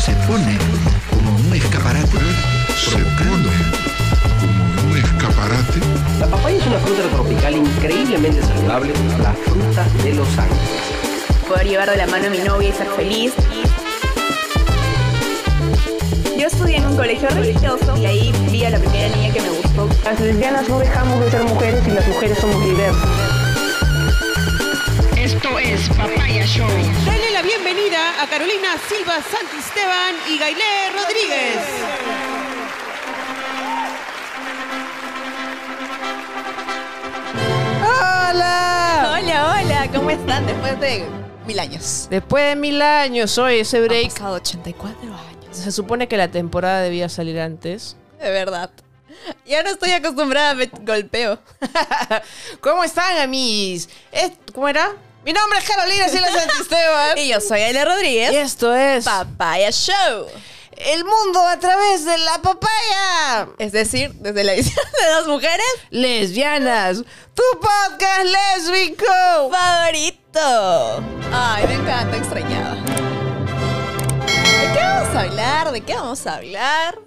se pone como un escaparate, provocando como un escaparate. La papaya es una fruta tropical increíblemente saludable, la fruta de los ángeles. Poder llevar de la mano a mi novia y ser feliz. Yo estudié en un colegio religioso y ahí vi a la primera niña que me gustó. Las lesbianas no dejamos de ser mujeres y las mujeres somos diversas. Es Papaya Show. Dale la bienvenida a Carolina Silva Santisteban y Gailé Rodríguez. ¡Hola! Hola, hola, ¿cómo están después de mil años? Después de mil años, hoy ese Han break. pasado 84 años. Se supone que la temporada debía salir antes. De verdad. Ya no estoy acostumbrada, me golpeo. ¿Cómo están, amis? ¿Cómo era? Mi nombre es Carolina Silva Santisteban. Y yo soy Gailé Rodríguez. y esto es Papaya Show. El mundo a través de la papaya. Es decir, desde la visión de dos mujeres, Lesbianas, tu podcast lésbico. favorito. Ay, me encanta, extrañada. ¿De qué vamos a hablar? ¿De qué vamos a hablar?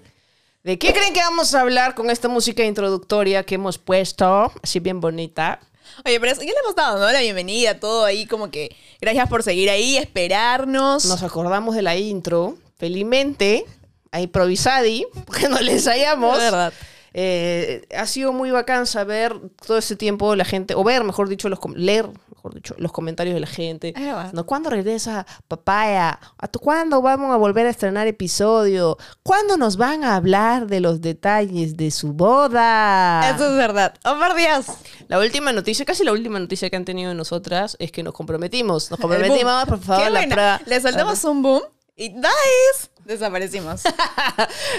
¿De qué creen que vamos a hablar con esta música introductoria que hemos puesto? Así bien bonita. Oye, pero ya le hemos dado ¿no? la bienvenida, todo ahí, como que gracias por seguir ahí, esperarnos. Nos acordamos de la intro, felizmente, a improvisadi, porque no le ensayamos. De verdad. Eh, ha sido muy bacán saber todo ese tiempo la gente, o ver, mejor dicho, los leer, mejor dicho, los comentarios de la gente. ¿No? ¿Cuándo regresa Papaya? ¿A cuándo vamos a volver a estrenar episodio? ¿Cuándo nos van a hablar de los detalles de su boda? Eso es verdad. ¡Oh, por Dios! La última noticia, casi la última noticia que han tenido de nosotras es que nos comprometimos. Nos comprometimos, por favor, la prueba. Le soltamos un boom y ¡nice! Desaparecimos.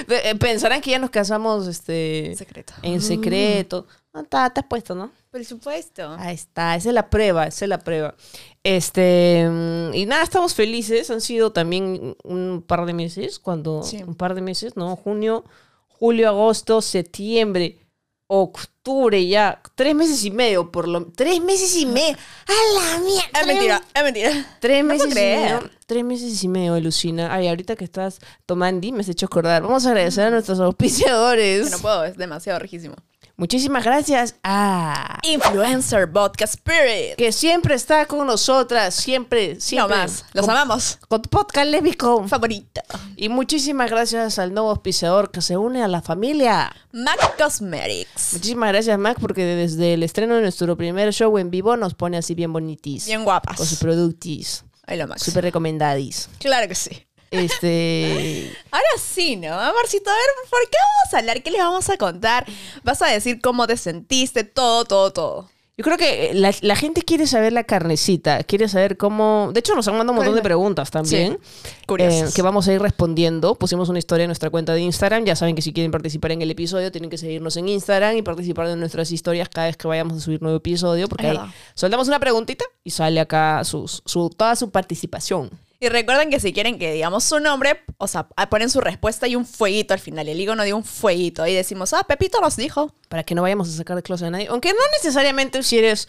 Eh, Pensarán que ya nos casamos este, En secreto. En secreto. No, está, está puesto, ¿no? Por supuesto. Ahí está, esa es la prueba, esa es la prueba. Este, mm, y nada, estamos felices. Han sido también un par de meses, cuando, Sí. un par de meses, ¿no? Junio, julio, agosto, septiembre, octubre, ya. Tres meses y medio, por lo Tres meses y medio. ¡A la mierda! Es mentira, es mentira. Tres meses y medio. Tres meses y medio, Lucina. Ay, ahorita que estás tomando, me has hecho acordar. Vamos a agradecer a nuestros auspiciadores. No puedo, es demasiado riquísimo. Muchísimas gracias a Influencer Vodka Spirit. que siempre está con nosotras, siempre, No siempre. más. Los con, amamos. con tu podcast lésbico. Favorito. Y muchísimas gracias al nuevo auspiciador que se une a la familia. MAC Cosmetics. Muchísimas gracias, Mac, porque desde el estreno de nuestro primer show en vivo nos pone así bien bonitis. Bien guapas. Con sus productis. Ahí lo más. Súper recomendadis. Claro que sí. Este. Ahora sí, ¿no? Amorcito, a ver, ¿por qué vamos a hablar? ¿Qué les vamos a contar? Vas a decir cómo te sentiste, todo, todo, todo. Yo creo que la, la gente quiere saber la carnecita, quiere saber cómo... De hecho, nos han mandado un montón de preguntas también. Curiosas. eh, que vamos a ir respondiendo. Pusimos una historia en nuestra cuenta de Instagram. Ya saben que si quieren participar en el episodio, tienen que seguirnos en Instagram y participar de nuestras historias cada vez que vayamos a subir nuevo episodio. Porque ahí soltamos una preguntita y sale acá sus- su, toda su participación. Y recuerden que si quieren que digamos su nombre, o sea, ponen su respuesta y un fueguito al final. El higo no dio un fueguito. Y decimos, ah, Pepito nos dijo. Para que no vayamos a sacar de closet a nadie. Aunque no necesariamente si eres...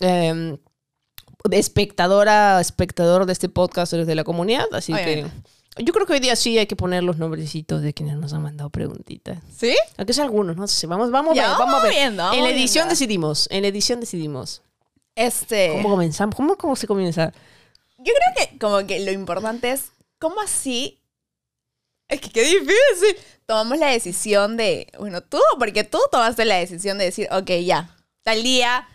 eh, espectadora, espectador de este podcast eres de la comunidad, así Obviamente. que yo creo que hoy día sí hay que poner los nombrecitos de quienes nos han mandado preguntitas. ¿Sí? Aunque sea algunos, no sé. Vamos, vamos, Ya, a ver, vamos a ver. viendo, vamos en la edición viendo. decidimos. En la edición decidimos. Este. ¿Cómo comenzamos? ¿Cómo, cómo se comienza? Yo creo que como que lo importante es cómo así. Es que qué difícil. Tomamos la decisión de. Bueno, tú, porque tú tomaste la decisión de decir, ok, ya. Tal día,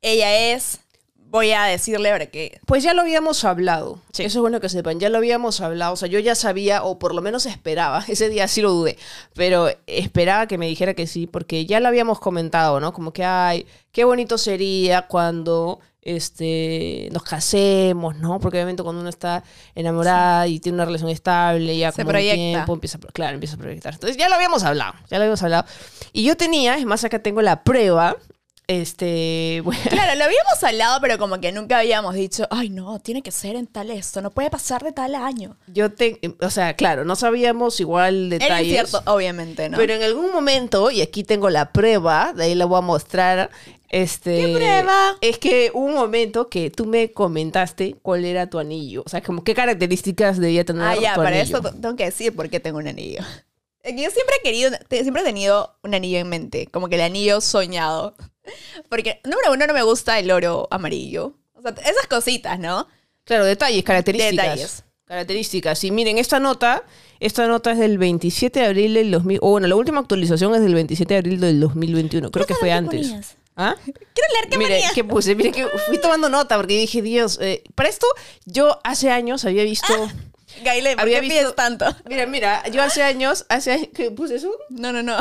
ella es. Voy a decirle ahora que. Pues ya lo habíamos hablado. Sí. Eso es bueno que sepan. Ya lo habíamos hablado. O sea, yo ya sabía, o por lo menos esperaba. Ese día sí lo dudé. Pero esperaba que me dijera que sí, porque ya lo habíamos comentado, ¿no? Como que, ay, qué bonito sería cuando este, nos casemos, ¿no? Porque obviamente cuando uno está enamorada y tiene una relación estable, ya Se como un tiempo empieza, claro, empieza a proyectar. Entonces ya lo habíamos hablado, ya lo habíamos hablado. Y yo tenía, es más, acá tengo la prueba, este, bueno, Claro, lo habíamos hablado, pero como que nunca habíamos dicho, ay, no, tiene que ser en tal esto, no puede pasar de tal año. yo te, o sea, claro, no sabíamos igual Era detalles. incierto, obviamente, ¿no? Pero en algún momento, y aquí tengo la prueba, de ahí la voy a mostrar, Este, ¿Qué prueba? Es que hubo un momento que tú me comentaste cuál era tu anillo. O sea, como qué características debía tener Ah, ya, tu para anillo. eso t- tengo que decir por qué tengo un anillo. Que yo siempre he querido, siempre he tenido un anillo en mente, como que el anillo soñado. Porque, número uno, no me gusta el oro amarillo. O sea, esas cositas, ¿no? Claro, detalles, características. Detalles. Características. Y miren, esta nota, esta nota es del 27 de abril del 2000. O bueno, la última actualización es del 27 de abril del 2021. Creo que fue ¿Qué antes. ponías? ¿Ah? Quiero leer qué Mire, ponía. ¿qué puse? Mire que fui tomando nota porque dije, Dios, eh, para esto yo hace años había visto... Gaile, ¿por Había qué visto- tanto? Mira, mira, yo hace años, hace años, ¿qué puse eso? No, no, no.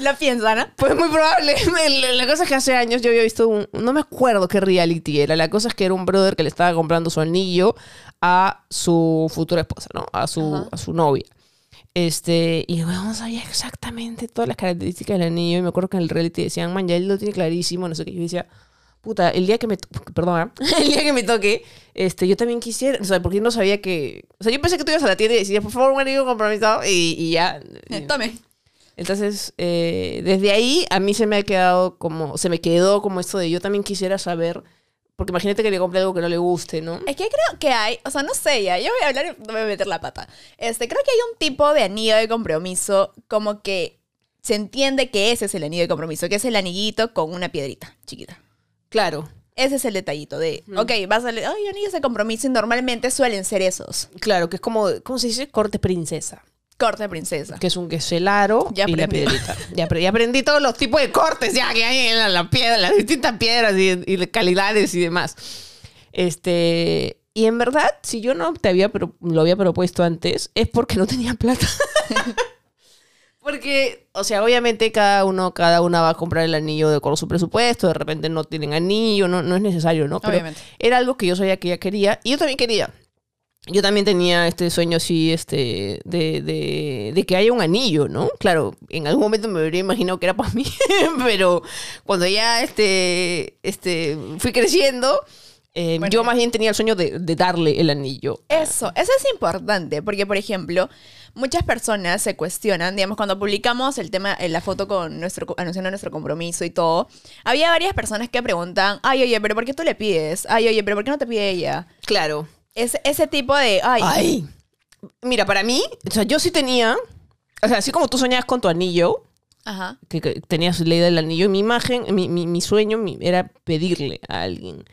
Lo piensa, ¿no? Pues muy probable. La- La cosa es que hace años yo había visto un. No me acuerdo qué reality era. La cosa es que era un brother que le estaba comprando su anillo a su futura esposa, ¿no? A su, Ajá. a su novia. Este, y no sabía exactamente todas las características del anillo. Y me acuerdo que en el reality decían, man, ya él lo tiene clarísimo. No sé qué. Yo decía, puta, el día que me. Perdón, ¿eh? el día que me toque, este, yo también quisiera. O sea, porque yo no sabía que. O sea, yo pensé que tú ibas a la tienda y decías, por favor, un anillo compromisado. Y, y ya. Eh, Tome. Entonces, eh, desde ahí a mí se me ha quedado como, se me quedó como esto de yo también quisiera saber, porque imagínate que le compre algo que no le guste, ¿no? Es que creo que hay, o sea, no sé ya, yo voy a hablar y no me voy a meter la pata. Este, creo que hay un tipo de anillo de compromiso como que se entiende que ese es el anillo de compromiso, que es el anillito con una piedrita chiquita. Claro, Ese es el detallito de, ok, vas a, ay, anillos de compromiso y normalmente suelen ser esos. claro, que es como, ¿cómo se dice? Corte princesa. Corte de princesa. Que es un que es el aro Ya y la piedrita. Ya, apre- ya aprendí todos los tipos de cortes ya que hay en la, la piedra, las distintas piedras y, y de calidades y demás. Este, y en verdad, si yo no te había pro- lo había propuesto antes, es porque no tenía plata. Porque, o sea, obviamente cada uno, cada una va a comprar el anillo de acuerdo a su presupuesto, de repente no tienen anillo, no, no es necesario, ¿no? Pero Obviamente. era algo que yo sabía que ella quería y yo también quería. Yo también tenía este sueño así, este, de, de, de que haya un anillo, ¿no? Claro, en algún momento me habría imaginado que era para mí, pero cuando ya, este, este, fui creciendo, eh, Bueno. yo más bien tenía el sueño de, de darle el anillo. Eso, eso es importante, porque por ejemplo, muchas personas se cuestionan, digamos, cuando publicamos el tema, en la foto con nuestro, anunciando nuestro compromiso y todo, había varias personas que preguntan, ay, oye, pero ¿por qué tú le pides? Ay, oye, pero ¿por qué no te pide ella? Claro. Ese, ese tipo de, ay, Ay. Mira, para mí, o sea, yo sí tenía, o sea, así como tú soñabas con tu anillo, ajá. que, que tenías la idea del anillo, mi imagen, mi, mi, mi sueño mi- era pedirle a alguien.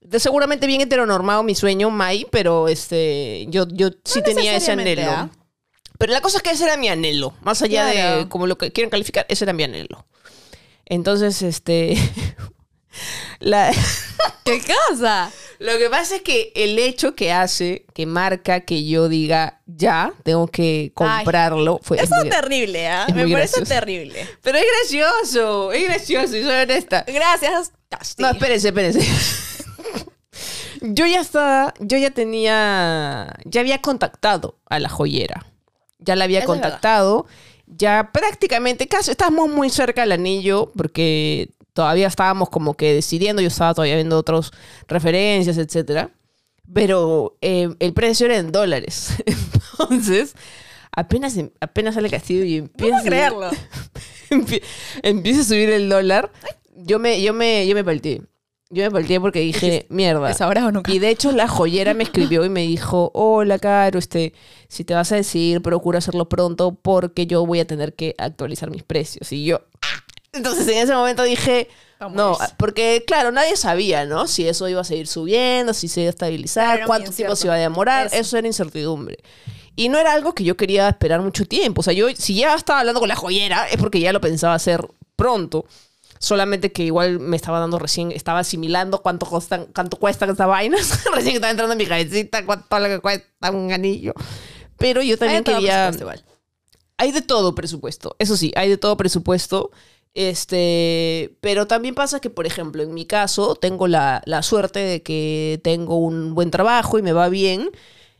De seguramente bien heteronormado mi sueño, Mai, pero este, yo, yo sí No tenía ese anhelo. ¿ah? Pero la cosa es que ese era mi anhelo, más allá de como lo que quieren calificar, ese era mi anhelo. Entonces, este, la, ¿Qué cosa? Lo que pasa es que el hecho que hace, que marca que yo diga ya, tengo que comprarlo, fue es Eso muy- es terrible, ¿ah? Me parece gracioso. terrible. Pero es gracioso, es gracioso, y soy honesta. Gracias, Casti. No, espérense, espérense. Yo ya estaba, yo ya tenía, ya había contactado a la joyera. Ya la había Eso contactado. Ya prácticamente, casi estábamos muy cerca del anillo porque todavía estábamos como que decidiendo. Yo estaba todavía viendo otras referencias, etcétera. Pero eh, el precio era en dólares. Entonces, apenas, apenas sale Castillo y empieza a creerlo. empie- empieza a subir el dólar, yo me, yo me, yo me palteé. Yo me palteé porque dije, mierda. ¿Es ahora o nunca? Y de hecho la joyera me escribió y me dijo, hola, Caro, este, si te vas a decir, procura hacerlo pronto porque yo voy a tener que actualizar mis precios. Y yo, ¡ah! Entonces en ese momento dije, no, porque claro, nadie sabía, ¿no? Si eso iba a seguir subiendo, si se iba a estabilizar, Claro, cuánto tiempo se iba a demorar, Eso. eso era incertidumbre. Y no era algo que yo quería esperar mucho tiempo. O sea, yo, si ya estaba hablando con la joyera, es porque ya lo pensaba hacer pronto. Solamente que igual me estaba dando recién, estaba asimilando cuánto costan, cuánto cuestan estas vainas. recién estaba entrando en mi cabecita cuánto lo que cuesta un anillo. Pero yo también Hay quería. Hay de todo presupuesto. Eso sí, hay de todo presupuesto. Este, pero también pasa que, por ejemplo, en mi caso, tengo la, la suerte de que tengo un buen trabajo y me va bien.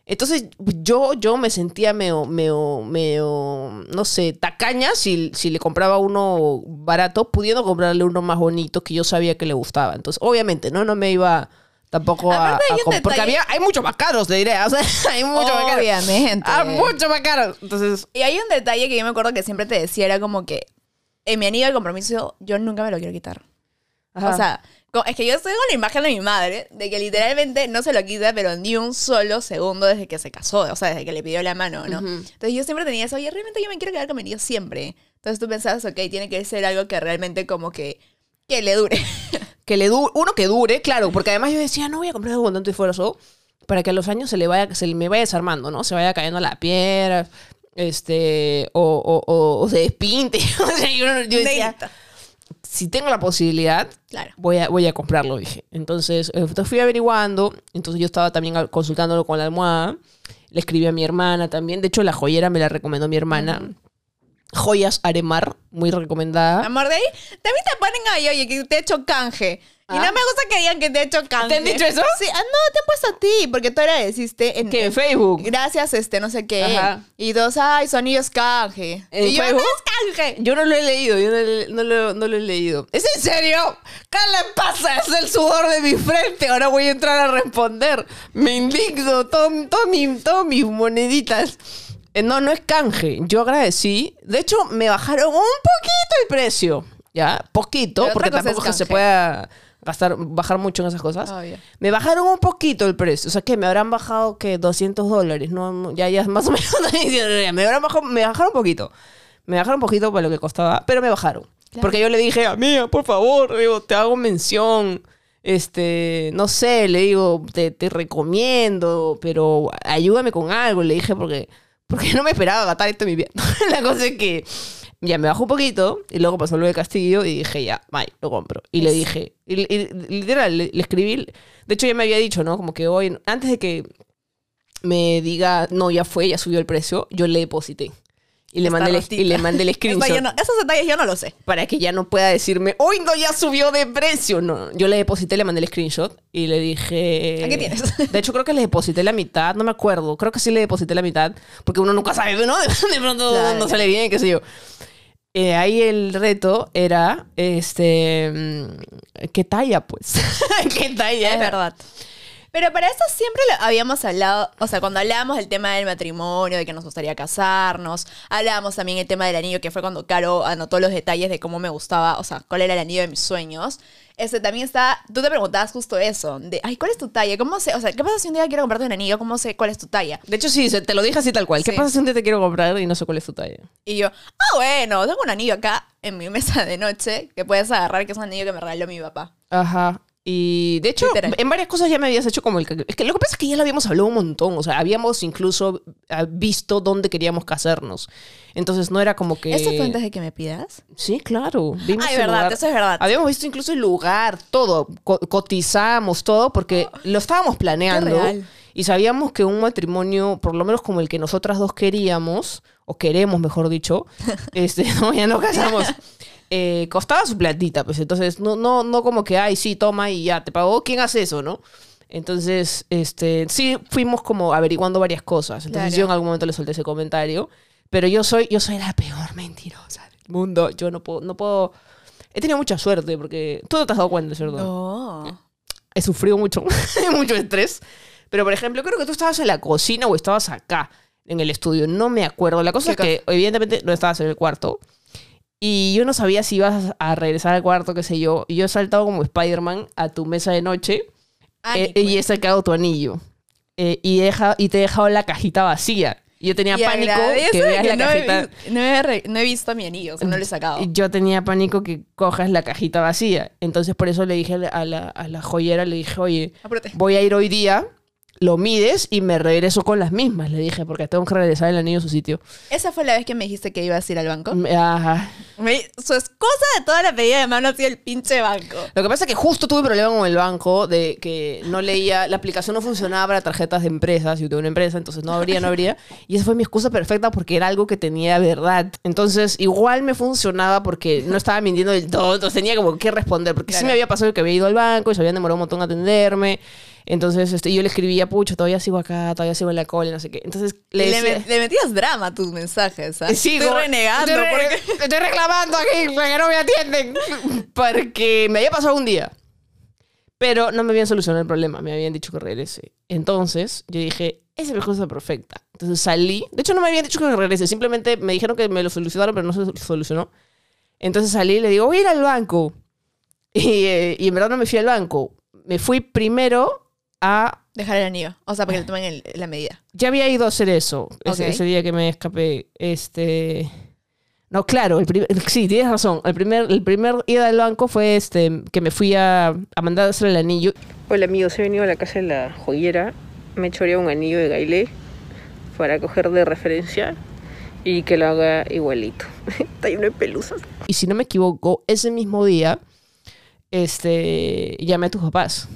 Entonces, yo, yo me sentía medio, medio, medio, no sé, tacaña si, si le compraba uno barato, pudiendo comprarle uno más bonito que yo sabía que le gustaba. Entonces, obviamente, no, no me iba tampoco a, hay a un comp- Porque había, hay muchos más caros, te diré. O sea, hay muchos más caros. Obviamente. Ah, mucho más caros. Entonces, Y hay un detalle que yo me acuerdo que siempre te decía, era como que en mi anillo de compromiso yo nunca me lo quiero quitar. Ajá. O sea, es que yo estoy con la imagen de mi madre, de que literalmente no se lo quita, pero ni un solo segundo desde que se casó, o sea, desde que le pidió la mano, ¿no? Entonces yo siempre tenía eso, oye, realmente yo me quiero quedar con mi anillo siempre. Entonces tú pensabas, ok, tiene que ser algo que realmente como que, que le dure. que le dure, uno que dure, claro, porque además yo decía, no voy a comprar algo con tanto esfuerzo para que a los años se le vaya, se me vaya desarmando, ¿no? Se vaya cayendo la piedra, este, o, o, o- o se despinte. o sea, yo, yo decía, si tengo la posibilidad, Claro. voy a, voy a comprarlo, dije. Entonces, eh, entonces fui averiguando, entonces yo estaba también consultándolo con la almohada, le escribí a mi hermana también, de hecho la joyera me la recomendó mi hermana. Joyas Aremar, muy recomendada. Amor, de ahí también te ponen ahí, oye, que te he hecho canje. Y Ah. no me gusta que digan que te he hecho canje. ¿Te han dicho eso? Sí, ah, no, te han puesto a ti, porque tú agradeciste en, Que en Facebook. Gracias, este, no sé qué. Ajá. Y dos, ay, su anillo es canje. ¿En y yo, Facebook? no es canje. Yo no lo he leído, yo no, le- no lo, no lo he leído. ¿Es en serio? ¿Qué le pasa? Es el sudor de mi frente. Ahora voy a entrar a responder. Me indigno. Todo, todo mi- todo mis moneditas. Eh, no, no es canje. Yo agradecí. De hecho, me bajaron un poquito el precio. ¿Ya? Poquito, porque tampoco es que se pueda gastar, bajar mucho en esas cosas. Me bajaron un poquito el precio. O sea, que me habrán bajado, que 200 dólares. No, ya, ya, más o menos. me, habrán bajado, me bajaron un poquito. Me bajaron un poquito para lo que costaba, pero me bajaron. Porque yo le dije, a mía, por favor, digo, te hago mención. Este, no sé, le digo, te, te recomiendo, pero ayúdame con algo, le dije, porque, porque no me esperaba gastar esto en mi vida. La cosa es que ya me bajó un poquito y luego pasó lo de Castillo y dije, ya, bye, lo compro. Y le dije, y, y- literal, le, le escribí, de hecho ya me había dicho, ¿no? Como que hoy, antes de que me diga, no, ya fue, ya subió el precio, yo le deposité. Y le, mandé el, y le mandé el screenshot no- esos detalles yo no lo sé. para que ya no pueda decirme, hoy no, ya subió de precio. No, yo le deposité, le mandé el screenshot y le dije... Aquí tienes. De hecho, creo que le deposité la mitad, no me acuerdo. Creo que sí le deposité la mitad, porque uno nunca sabe, ¿no? De pronto Claro. no sale bien, qué sé yo. Eh, ahí el reto era, este, mm, ¿qué talla, pues? ¿Qué talla? Es era? Pero para eso siempre lo habíamos hablado, o sea, cuando hablábamos del tema del matrimonio, de que nos gustaría casarnos, hablábamos también el tema del anillo, que fue cuando Caro anotó los detalles de cómo me gustaba, o sea, cuál era el anillo de mis sueños. Este también está, tú te preguntabas justo eso, de, ay, ¿cuál es tu talla? ¿Cómo sé? O sea, ¿qué pasa si un día quiero comprarte un anillo? ¿Cómo sé cuál es tu talla? De hecho, sí, te lo dije así tal cual. ¿Qué Sí. pasa si un día te quiero comprar y no sé cuál es tu talla? Y yo, ah, bueno, tengo un anillo acá en mi mesa de noche que puedes agarrar, que es un anillo que me regaló mi papá. Ajá. Y de hecho, Literal. en varias cosas ya me habías hecho como el... Es que lo que pasa es que ya lo habíamos hablado un montón. O sea, habíamos incluso ah, visto dónde queríamos casarnos. Entonces no era como que... ¿Eso fue antes de que me pidas? Sí, claro. Vimos Ay, verdad, lugar. eso es verdad. Habíamos visto incluso el lugar, todo. Co- cotizamos todo porque lo estábamos planeando. Y sabíamos que un matrimonio, por lo menos como el que nosotras dos queríamos, o queremos, mejor dicho, este, no, ya no casamos, eh, costaba su platita, pues entonces no, no, no como que, ay, sí, toma y ya, te pagó, ¿quién hace eso, no? Entonces, este, sí, fuimos como averiguando varias cosas. Entonces Claro. yo en algún momento le solté ese comentario, pero yo soy, yo soy la peor mentirosa del mundo. Yo no puedo, no puedo... He tenido mucha suerte porque tú no te has dado cuenta, ¿cierto? No. he sufrido mucho, mucho estrés. Pero, por ejemplo, creo que tú estabas en la cocina o estabas acá, en el estudio. No me acuerdo. La cosa es ¿Qué que, evidentemente, no estabas en el cuarto. Y yo no sabía si ibas a regresar al cuarto, qué sé yo. Y yo he saltado como Spider-Man a tu mesa de noche Ay, eh, y he sacado tu anillo. Eh, y, he deja- y te he dejado la cajita vacía. Yo tenía Y pánico que veas que la no, cajita. he, vis- no, he re- no he visto mi anillo, o sea, no lo he sacado. Yo tenía pánico que cojas la cajita vacía. Entonces, por eso le dije a la, a la- joyera, le dije, oye, voy a ir hoy día, lo mides y me regreso con las mismas, le dije, porque tengo que regresar el anillo a su sitio. Esa fue la vez que me dijiste que ibas a ir al banco. Me- Ajá. Me- su excusa de toda la pedida de mano ha sido el pinche banco. Lo que pasa es que justo tuve problema con el banco de que no leía, la aplicación no funcionaba para tarjetas de empresas, yo tengo una empresa, entonces no habría, no habría. Y esa fue mi excusa perfecta porque era algo que tenía verdad. Entonces igual me funcionaba porque no estaba mintiendo del todo, entonces tenía como que responder, porque sí Claro. me había pasado que había ido al banco y se habían demorado un montón a atenderme. Entonces este, yo le escribía, pucho, todavía sigo acá, todavía sigo en la cola, no sé qué. Entonces le Le, decía... le metías drama a tus mensajes, ¿ah? Sí, Estoy como- renegando. Estoy, re- porque- estoy reclamando aquí porque no me atienden. Porque me había pasado un día. Pero no me habían solucionado el problema. Me habían dicho que regrese. Entonces yo dije, esa es mi cosa perfecta. Entonces salí. De hecho, no me habían dicho que regrese. Simplemente me dijeron que me lo solucionaron, pero no se solucionó. Entonces salí y le digo, voy a ir al banco. Y, eh, y en verdad no me fui al banco. Me fui primero a... Dejar el anillo. O sea, para que le tomen el- la medida. Ya había ido a hacer eso ese, Ok. ese día que me escapé. Este... No, claro, el primer- sí, tienes razón. El primer, el primer ida al banco fue este que me fui a, a mandar a hacer el anillo. Hola amigos, he venido a la casa de la joyera. Me he choreado un anillo de Gailé para coger de referencia y que lo haga igualito. Está lleno de pelusas. Y si no me equivoco, ese mismo día este, llamé a tus papás.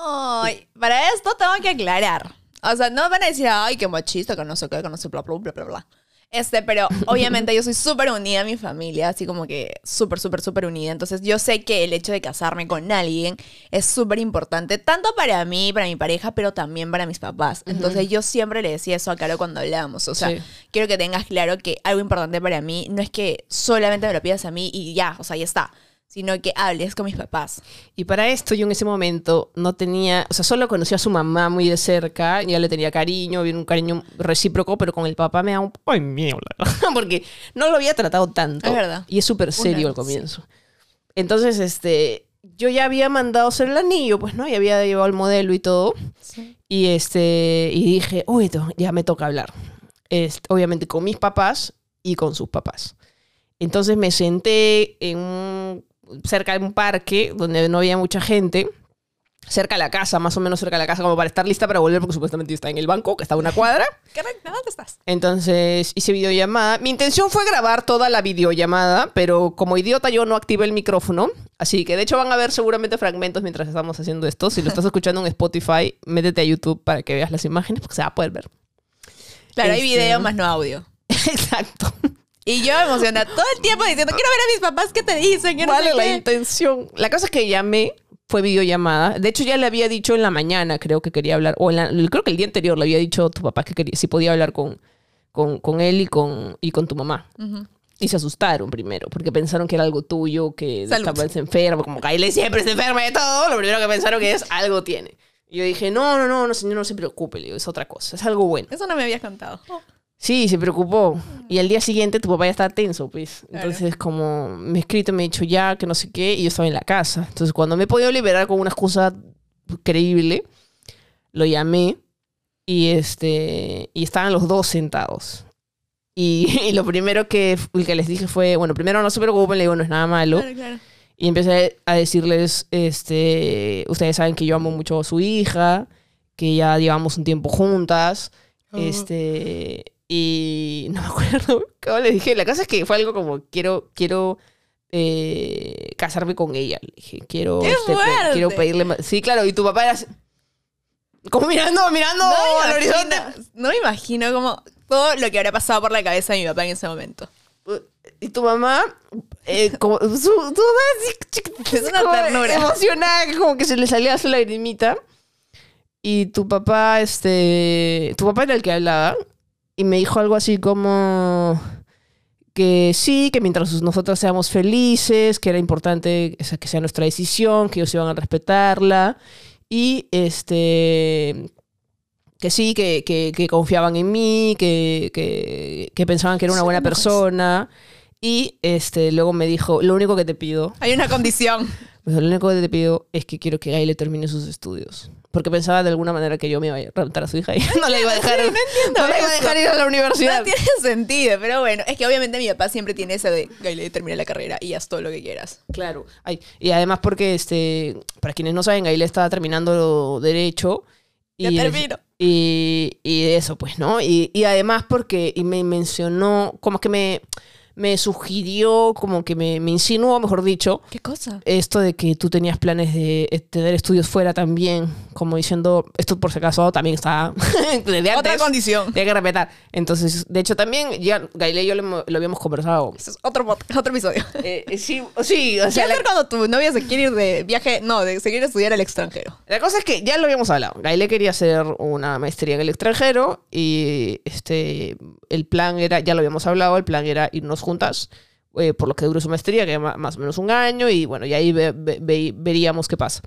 Ay, para esto tengo que aclarar. O sea, no van a decir, ay, qué machista, que no sé qué, que no sé bla, bla, bla, bla, bla. Este, pero obviamente yo soy súper unida a mi familia, así como que súper, súper, súper unida. Entonces yo sé que el hecho de casarme con alguien es súper importante, tanto para mí, para mi pareja, pero también para mis papás. Entonces yo siempre le decía eso a Caro cuando hablábamos. O sea, Sí. quiero que tengas claro que algo importante para mí no es que solamente me lo pidas a mí y ya, o sea, ya está. Sino que hables con mis papás. Y para esto yo en ese momento no tenía, o sea, solo conocía a su mamá muy de cerca, ya le tenía cariño, había un cariño recíproco, pero con el papá me da un la verdad, porque no lo había tratado tanto. Es verdad. Y es súper serio Una, al comienzo. Entonces, este, yo ya había mandado hacer el anillo, pues, ¿no? Y había llevado el modelo y todo. Y este, y dije, uy, to- ya me toca hablar. Este, obviamente con mis papás y con sus papás. Entonces me senté en un- cerca de un parque donde no había mucha gente, cerca de la casa, más o menos cerca de la casa, como para estar lista para volver, porque supuestamente yo estaba en el banco, que estaba a una cuadra. ¿Qué re- ¿Dónde estás? Entonces hice videollamada. Mi intención fue grabar toda la videollamada, pero como idiota yo no activé el micrófono. Así que de hecho van a ver seguramente fragmentos mientras estamos haciendo esto. Si lo estás escuchando en Spotify, métete a YouTube para que veas las imágenes, porque se va a poder ver. Claro, hay Este- video más no audio. Exacto. Y yo emocionada todo el tiempo diciendo, quiero ver a mis papás qué te dicen, Vale sé la qué". intención. La cosa es que llamé, fue videollamada. De hecho, ya le había dicho en la mañana, creo que quería hablar, o en la- creo que el día anterior le había dicho a tu papá que quería, si podía hablar con, con, con él y con, y con tu mamá. Y se asustaron primero, porque pensaron que era algo tuyo, que estabas enfermo, como Kyle siempre se enferma de todo, lo primero que pensaron que es algo tiene. Y yo dije, no, no, no, no, señor, no se preocupe, le digo, es otra cosa, es algo bueno. Eso no me habías contado. Sí, se preocupó. Y al día siguiente tu papá ya estaba tenso, pues. Claro. Entonces, como me ha escrito, me ha dicho ya, que no sé qué, y yo estaba en la casa. Entonces, cuando me he podido liberar con una excusa creíble, lo llamé y este y estaban los dos sentados. Y, y lo primero que, que les dije fue, bueno, primero no se preocupen, le digo, no es nada malo. Claro, claro. Y empecé a decirles, este, ustedes saben que yo amo mucho a su hija, que ya llevamos un tiempo juntas, este, y no me acuerdo cómo les dije. La cosa es que fue algo como, quiero, quiero eh, casarme con ella. Le dije, quiero, ¡Qué este, pe- quiero pedirle, ma- sí, claro, y tu papá era así, como mirando, mirando al horizonte. no me imagino como todo lo que habrá pasado por la cabeza de mi papá en ese momento. Y tu mamá, eh, como, su, tu mamá así, chiquitita, Es una como ternura. Emocionada, que como que se le salía su lagrimita. Y tu papá, este. Tu papá era el que hablaba. Y me dijo algo así como. Que sí, que mientras nosotros seamos felices, que era importante que sea nuestra decisión, que ellos iban a respetarla. Y este. Que sí, que, que, que confiaban en mí, que, que, pensaban que era una buena pues. Y este, luego me dijo: Lo único que te pido Hay una condición. pues lo único que te pido es que quiero que Gaile termine sus estudios. Porque pensaba de alguna manera que yo me iba a rentar a su hija y no le iba a dejar, no le iba a dejar ir a la universidad. No tiene sentido, pero bueno, es que obviamente mi papá siempre tiene ese de, Gaile, termina la carrera y haz todo lo que quieras. Claro. Ay, y además porque, este, para quienes no saben, Gaile estaba terminando Derecho. Y termino. Y, y eso, pues, ¿no? Y, y además porque y me mencionó, como que me, me sugirió, como que me, me insinuó, mejor dicho, ¿Qué cosa? esto de que tú tenías planes de eh, tener estudios fuera también, como diciendo, esto por si acaso también está Otra condición. Hay que respetar. Entonces, de hecho, también ya Gaile y yo lo, lo habíamos conversado. Es otro, otro episodio. Eh, eh, sí, sí, o ¿Qué sea, la, hacer cuando tu novia se quiere ir de viaje? No, de seguir a estudiar al extranjero. la cosa es que ya lo habíamos hablado. Gaile quería hacer una maestría en el extranjero y este el plan era, ya lo habíamos hablado, el plan era irnos juntas. eh, por lo que dure su maestría, que más o menos un año, y bueno, y ahí ve- ve- ve- veríamos qué pasa.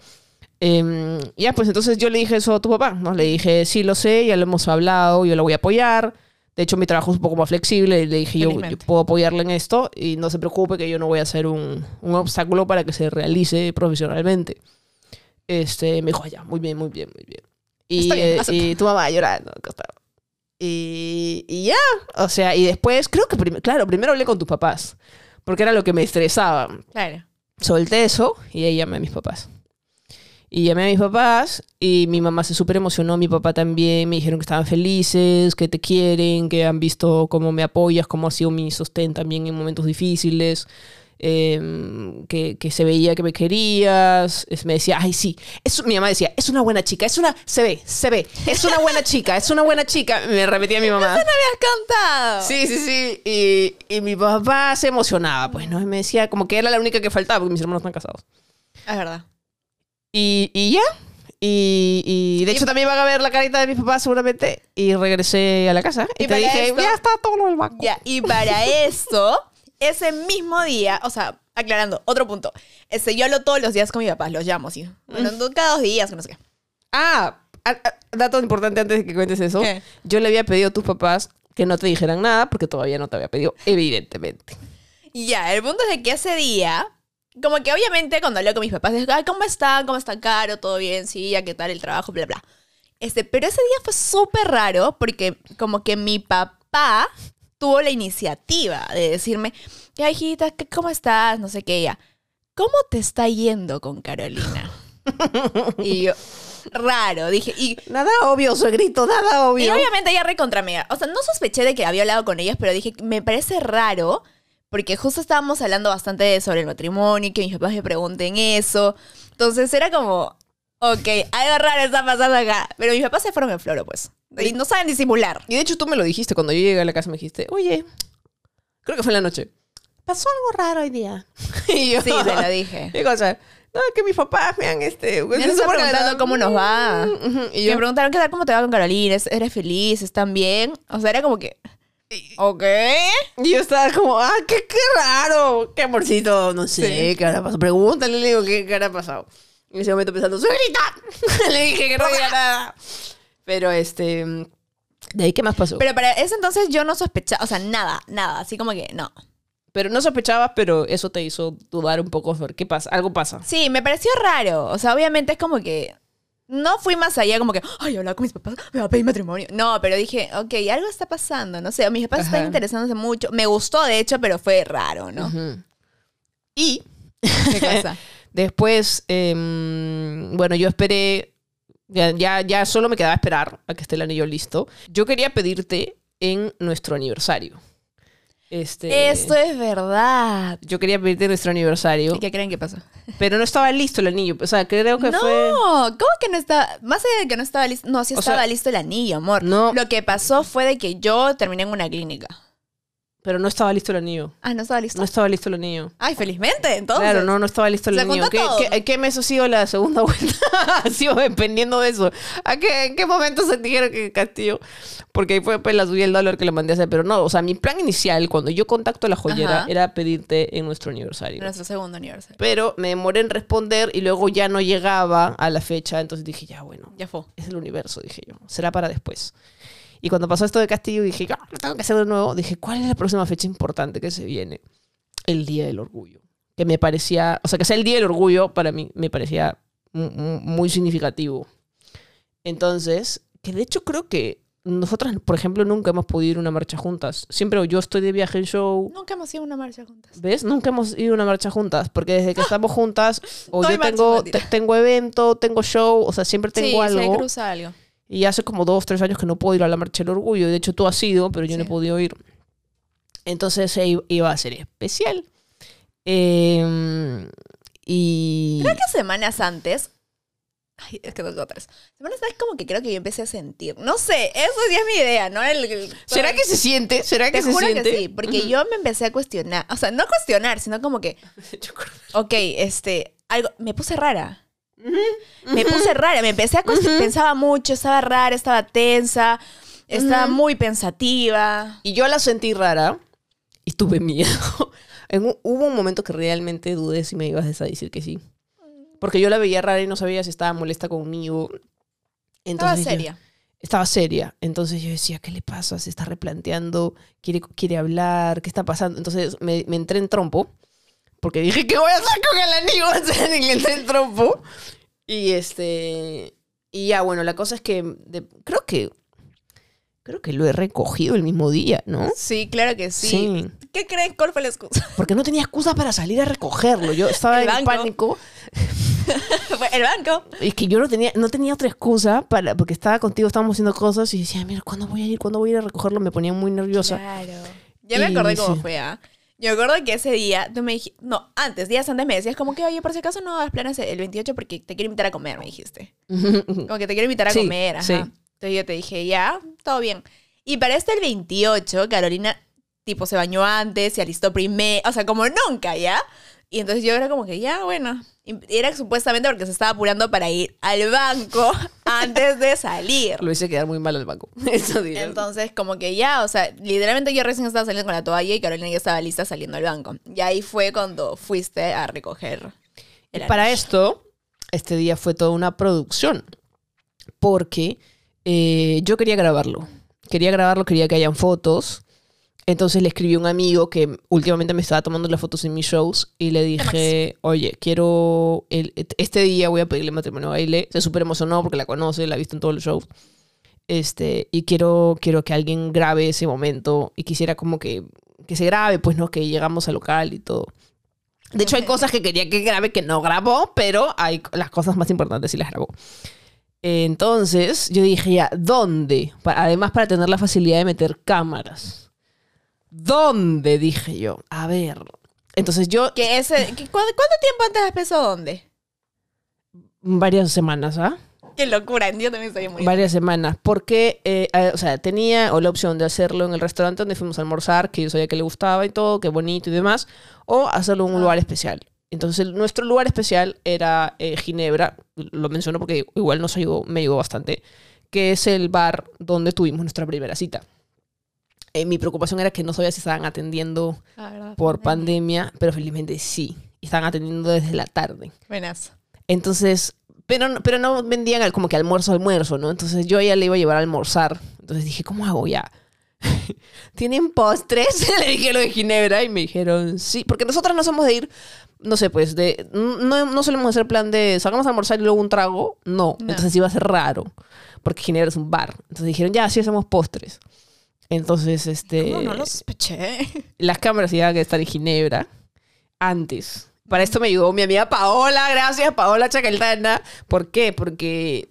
Em, ya, pues entonces yo le dije eso a tu papá, ¿no? Le dije, sí, lo sé, ya lo hemos hablado, yo lo voy a apoyar. De hecho, mi trabajo es un poco más flexible y le dije, yo, yo puedo apoyarle en esto y no se preocupe que yo no voy a ser un, un obstáculo para que se realice profesionalmente. Este, me dijo, "Ah, ya, muy bien, muy bien, muy bien. Y, eh, y tu mamá llorando costado. Y, y ya, o sea, y después, creo que, prim- claro, primero hablé con tus papás, porque era lo que me estresaba Claro. solté eso y ahí llamé a mis papás. Y llamé a mis papás y mi mamá se súper emocionó, mi papá también, me dijeron que estaban felices, que te quieren, que han visto cómo me apoyas, cómo ha sido mi sostén también en momentos difíciles, em, que, que se veía que me querías. Es- Me decía, ay, sí, es, mi mamá decía, es una buena chica, es una, se ve, se ve, es una buena chica, es una buena chica. Me repetía mi mamá. habías contado? Sí, sí, sí. Y, y mi papá se emocionaba, pues, ¿no? Y me decía como que era la única que faltaba, porque mis hermanos están casados. Es verdad. Y, y ya. Y, y de hecho también van a ver la carita de mis papás seguramente. Y regresé a la casa. Y, Y te dije, esto- ya está todo lo del banco. Ya, y para eso, ese mismo día, o sea, aclarando, otro punto. Este, yo hablo todos los días con mi papá, los llamo, sí. Bueno, Mm. cada dos días, no sé qué. Ah, a- a- dato importante antes de que cuentes eso. ¿Qué? Yo le había pedido a tus papás que no te dijeran nada porque todavía no te había pedido, evidentemente. Ya, el punto es de que ese día, como que obviamente cuando hablé con mis papás, dije, ay, ¿cómo están? ¿Cómo está Caro? ¿Todo bien? Sí, ¿ya qué tal el trabajo? Bla, bla. Este, pero ese día fue súper raro porque como que mi papá tuvo la iniciativa de decirme, ya hijita, ¿qué- ¿cómo estás? No sé qué, ella. ¿Cómo te está yendo con Carolina? y yo, raro, dije, y Nada obvio, suegrito, nada y obvio. obviamente ella recontra amiga. O sea, no sospeché de que había hablado con ellas, pero dije, me parece raro, porque justo estábamos hablando bastante sobre el matrimonio y que mis papás me pregunten eso. Entonces era como, ok, algo raro está pasando acá. Pero mis papás se fueron en floro, pues. Y no saben disimular. Y de hecho tú me lo dijiste cuando yo llegué a la casa, me dijiste, oye, creo que fue en la noche. Pasó algo raro hoy día. y yo, Sí, te lo dije. O sea, no, que mis papás me han este. Me están preguntando cómo nos va. Ujú, Y Y yo, me preguntaron, ¿qué tal? ¿Cómo te va con Carolina? ¿Es- ¿Eres feliz? ¿Están bien? O sea, era como que, ok. y yo estaba como, ah, qué, qué raro, qué amorcito, no sé, qué habrá pasado. Pregúntale, le digo, ¿qué, qué habrá pasado? En ese momento pensando, ¡suegrita! le dije que no diga nada. Pero este. ¿De ahí qué más pasó? Pero, Pero para ese entonces yo no sospechaba, o sea, nada, nada. Así como que, no. no sospechabas, pero eso te hizo dudar un poco sobre qué pasa. Algo pasa. Sí, me pareció raro. O sea, obviamente es como que. No fui más allá, como que, ay, hablaba con mis papás, me va a pedir matrimonio. No, pero dije, ok, algo está pasando. No sé, mis papás están Ajá. interesándose mucho. Me gustó, de hecho, pero fue raro, ¿no? Y ¿Qué cosa? Después, em, bueno, yo esperé, ya, ya, ya solo me quedaba esperar a que esté el anillo listo. Yo quería pedirte en nuestro aniversario. Este, Esto es verdad. Yo quería pedirte en nuestro aniversario, ¿Y qué creen que pasó? pero no estaba listo el anillo. O sea, creo que no, fue... ¿cómo que no estaba? Más allá de que no estaba listo. No, sí O estaba sea, listo el anillo, amor. no. Lo que pasó fue de que yo terminé en una clínica. Pero no estaba listo el anillo. Ah, no estaba listo. No estaba listo el anillo. Ay, felizmente, entonces. Claro, no, no estaba listo el Se anillo. ¿Qué, todo. qué, qué mes ha sido la segunda vuelta? ha sido dependiendo de eso. ¿A qué, ¿En qué momento se dijeron que Castillo? Porque ahí fue pues, la subí el dólar que le mandé a hacer. Pero no, o sea, mi plan inicial, cuando yo contacto a la joyera, Ajá. era pedirte en nuestro aniversario. Nuestro segundo aniversario. Pero me demoré en responder y luego ya no llegaba a la fecha. Entonces dije, ya bueno, Ya fue. es el universo, dije yo. Será para después. Y cuando pasó esto de Castillo, dije, ya, lo tengo que hacer de nuevo. Dije, ¿cuál es la próxima fecha importante que se viene? El Día del Orgullo. Que me parecía, o sea, que sea el Día del Orgullo, para mí me parecía mu- mu- muy significativo. Entonces, que de hecho creo que nosotras, por ejemplo, nunca hemos podido ir a una marcha juntas. Siempre yo estoy de viaje en show. Nunca hemos ido a una marcha juntas. ¿Ves? Nunca hemos ido a una marcha juntas, porque desde que estamos juntas, o No yo tengo, tengo evento, tengo show, o sea, siempre tengo sí, se algo. cruza algo. Y hace como dos, tres años que no puedo ir a la Marcha del Orgullo. De hecho, tú has ido, pero yo no he Sí. podido ir. Entonces eh, iba a ser especial. Eh, y... Creo que semanas antes. Ay, es que tengo tres. Semanas antes, como que creo que yo empecé a sentir. No sé, eso ya es mi idea, ¿no? El- el- ¿Será que se siente? ¿Será que Te se juro siente? que sí, porque yo me empecé a cuestionar. O sea, no cuestionar, sino como que, ok, este, algo, me puse rara. Me puse rara, me empecé a cuestionar, pensaba mucho, estaba rara, estaba tensa, estaba muy pensativa. Y yo la sentí rara y tuve miedo. En un- hubo un momento que realmente dudé si me ibas a decir que sí. Porque yo la veía rara y no sabía si estaba molesta conmigo. Estaba dije- seria. estaba seria. Entonces yo decía, ¿qué le pasa? Se está replanteando, quiere, quiere hablar, ¿qué está pasando? Entonces me, me entré en trompo, porque dije, ¿qué voy a hacer con el anillo? Entonces me entré en trompo. Y este. Y ya, bueno, la cosa es que de- creo que. Creo que lo he recogido el mismo día, ¿no? Sí, claro que sí. Sí. ¿Qué creen? ¿Cuál fue la excusa? Porque no tenía excusa para salir a recogerlo. Yo estaba El en pánico. El banco. Es que yo no tenía, no tenía otra excusa para, porque estaba contigo, estábamos haciendo cosas y decía, mira, ¿cuándo voy a ir? ¿Cuándo voy a ir a recogerlo? Me ponía muy nerviosa. Claro. Ya me acordé cómo sí. fue, ¿ah? Yo acuerdo que ese día tú me dijiste, no, antes, días antes me decías como que, oye, por si acaso no hagas planes el 28 porque te quiero invitar a comer, me dijiste. Como que te quiero invitar a Sí, comer, ajá. sí. Entonces yo te dije, ya, todo bien. Y para este el 28, Carolina, tipo, se bañó antes, se alistó primero, o sea, como nunca, ¿ya? Y entonces yo era como que, ya, bueno. Y Era supuestamente porque se estaba apurando para ir al banco antes de salir. Lo hice quedar muy mal al banco. Eso diré. Entonces, como que ya, o sea, literalmente yo recién estaba saliendo con la toalla y Carolina ya estaba lista saliendo al banco. Y ahí fue cuando fuiste a recoger. el Para esto, este día fue toda una producción. Porque eh, yo quería grabarlo. Quería grabarlo, quería que hayan fotos. Entonces le escribí a un amigo que últimamente me estaba tomando las fotos en mis shows y le dije, oye, quiero, el- este día voy a pedirle matrimonio a Baile. Se súper emocionó porque la conoce, la ha visto en todos los shows. Este, y quiero, quiero que alguien grabe ese momento y quisiera como que, que se grabe, pues no, que llegamos al local y todo. De hecho, hay cosas que quería que grabe que no grabó, pero hay las cosas más importantes sí las grabó. Entonces, yo dije ya, ¿dónde? Pa- Además, para tener la facilidad de meter cámaras. ¿Dónde? Dije yo. A ver. Entonces yo, Que ese, que ¿cu- ¿Cuánto tiempo antes has pensado dónde? varias semanas, ¿ah? Qué locura, yo también estoy muy... Varias semanas. Porque, eh, eh, o sea, tenía o la opción de hacerlo en el restaurante donde fuimos a almorzar, que yo sabía que le gustaba y todo, que bonito y demás, o hacerlo en un lugar especial. Entonces, el- nuestro lugar especial era eh, Ginebra, lo menciono porque igual nos ayudó, me ayudó bastante, que es el bar donde tuvimos nuestra primera cita. Eh, mi preocupación era que no sabía si estaban atendiendo ¿verdad? por pandemia, pero felizmente sí. Estaban atendiendo desde la tarde. Buenas. Entonces, pero, pero no vendían como que almuerzo, almuerzo, ¿no? Entonces yo a ella le iba a llevar a almorzar. Entonces dije, ¿cómo hago ya? ¿Tienen postres? le dije lo de Ginebra y me dijeron, sí, porque nosotras no somos de ir, no sé, pues, de, no, no solemos hacer plan de, salgamos a almorzar y luego un trago. No, No. entonces iba a ser raro, porque Ginebra es un bar. Entonces dijeron, ya, sí hacemos postres. Entonces, este ¿Cómo no lo sospeché? las cámaras iban a estar en Ginebra antes. Para esto me ayudó mi amiga Paola, gracias Paola Chacaltana. ¿Por qué? Porque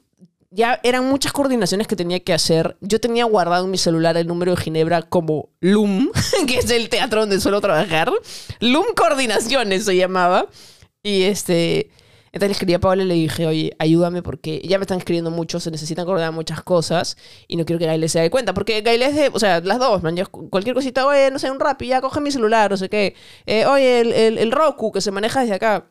ya eran muchas coordinaciones que tenía que hacer. Yo tenía guardado en mi celular el número de Ginebra como LUM, que es el teatro donde suelo trabajar. LUM Coordinaciones se llamaba. Y este... Entonces le escribí a Paola y le dije, oye, ayúdame porque ya me están escribiendo mucho, se necesitan coordinar muchas cosas y no quiero que Gaile se dé cuenta. Porque Gaile es de, o sea, las dos, man, cualquier cosita, oye, no sé, un rap y ya coge mi celular, no sé qué. Eh, oye, el, el, el Roku que se maneja desde acá.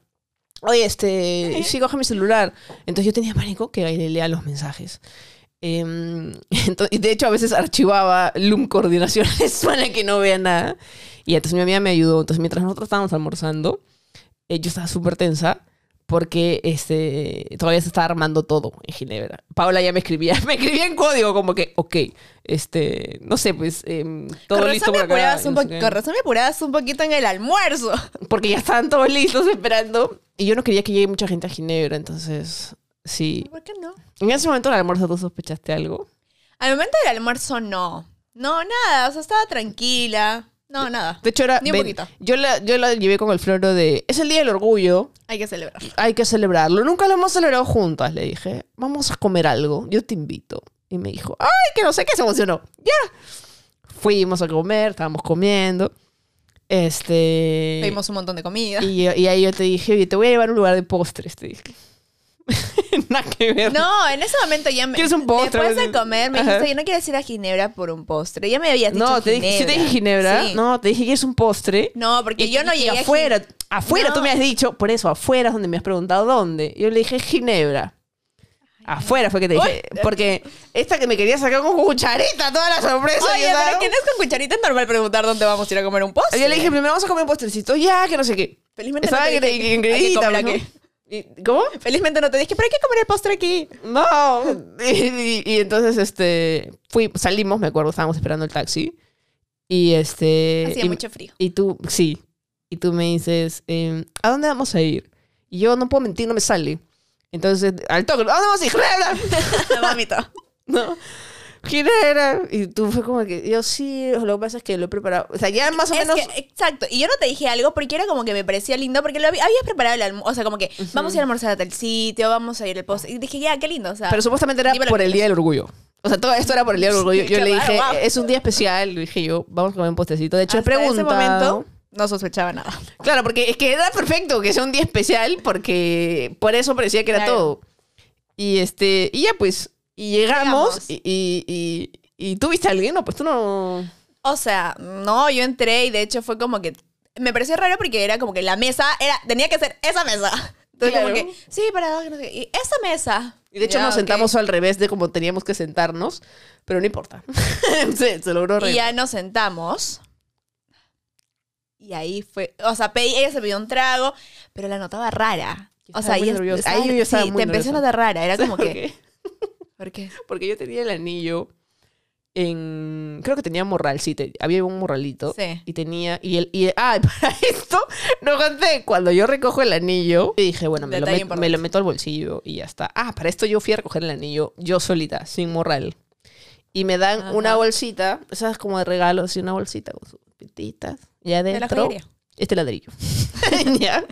Oye, este, sí, coge mi celular. Entonces yo tenía pánico que Gaile lea los mensajes. Em, entonces, de hecho, a veces archivaba Loom coordinaciones para que no vea nada. Y entonces mi amiga me ayudó. Entonces, mientras nosotros estábamos almorzando, eh, yo estaba súper tensa porque este, todavía se estaba armando todo en Ginebra. Paola ya me escribía, me escribía en código como que, ok, este, no sé, pues em, todo con, listo razón por acá. no sé con razón me apurabas un poquito en el almuerzo. Porque ya estaban todos listos esperando. Y yo no quería que llegue mucha gente a Ginebra, entonces, sí. ¿Por qué no? En ese momento del almuerzo tú sospechaste algo. Al momento del almuerzo, no. No, nada. O sea, estaba tranquila. No, nada. De hecho, era. Ni un ven, poquito. yo, la, yo la llevé con el floro de. Es el día del orgullo. Hay que celebrar. Hay que celebrarlo. Nunca lo hemos celebrado juntas, le dije. Vamos a comer algo. Yo te invito. Y me dijo, ay, que no sé qué, se emocionó. Ya. Fuimos a comer, estábamos comiendo. Este. Pedimos un montón de comida. Y, yo- y ahí yo te dije, oye, te voy a llevar a un lugar de postres, te dije. Nada que ver. No, en ese momento ya me. ¿Quieres un postre? Después de comer, me Ajá. dijiste, yo no quieres ir a Ginebra por un postre. Ya me habías dicho. No, te dije, ¿sí te dije Ginebra? Sí. No, te dije que es un postre. No, porque Y- yo no y llegué a afuera, Gin- afuera No. tú me has dicho, por eso, afuera es donde me has preguntado dónde. Yo le dije Ginebra. Afuera fue que te dije, porque esta que me quería sacar con cucharita, toda la sorpresa. Oye, yo, pero ¿sabes? que no es con cucharita es normal preguntar dónde vamos a ir a comer un postre. Yo le dije, primero vamos a comer un postrecito, ya, que no sé qué. Felizmente Estaba no te dije en hay que Gredita, comer ¿no? aquí. ¿Y- ¿Cómo? Felizmente no te dije, pero hay que comer el postre aquí. No. Y, y- y entonces, este, fui, salimos, me acuerdo, estábamos esperando el taxi. Y este. Hacía y- mucho frío. Y tú, sí. Y tú me dices, em, ¿a dónde vamos a ir? Y yo no puedo mentir, no me sale. Entonces, al toque, ¿a dónde vamos a ir? Vomito. No. Ginebra. Y tú fue como que, yo sí, lo que pasa es que lo he preparado. O sea, ya más o Es menos. que, exacto. Y yo no te dije algo porque era como que me parecía lindo, porque lo había, habías preparado el almuerzo. O sea, como que vamos a ir a almorzar a tal sitio, vamos a ir al postre. Y dije, ya, qué lindo. O sea, Pero supuestamente era por el Día del Orgullo. O sea, todo esto era por el Día del Orgullo. Yo le dije, es un día especial. Le dije yo, vamos a comer un postecito. De hecho, he hasta ese preguntado. momento no sospechaba nada. Claro, porque es que era perfecto que sea un día especial porque por eso parecía que era Claro. todo. Y este, y ya pues, y llegamos, y, y, y, y tú viste a alguien, no, pues tú no. O sea, no, yo entré y de hecho fue como que me pareció raro porque era como que la mesa era tenía que ser esa mesa. Entonces Claro. como que sí, para no sé y esa mesa. Y de hecho Ya, nos sentamos al revés de como teníamos que sentarnos, pero no importa. se, se logró y arreglar. ya nos sentamos. Y ahí fue, o sea, pedí- ella se pidió un trago, pero la notaba rara. Yo O sea, ella nerviosa. Ahí yo estaba sí, muy te empezó a nerviosa. notar rara, era como ¿Sabes que? ¿Por qué? Porque yo tenía el anillo en. Creo que tenía morral, sí, te- había un morralito. Sí. Y tenía. Y el. Y, ah, para esto, no conté. Cuando yo recojo el anillo, y dije, bueno, me lo, met- me lo meto al bolsillo y ya está. Ah, para esto yo fui a recoger el anillo yo solita, sin morral. Y me dan Ajá. una bolsita, ¿sabes? Como de regalo, así una bolsita con sus pititas. Y adentro. joyería. Este ladrillo. ¿Ya?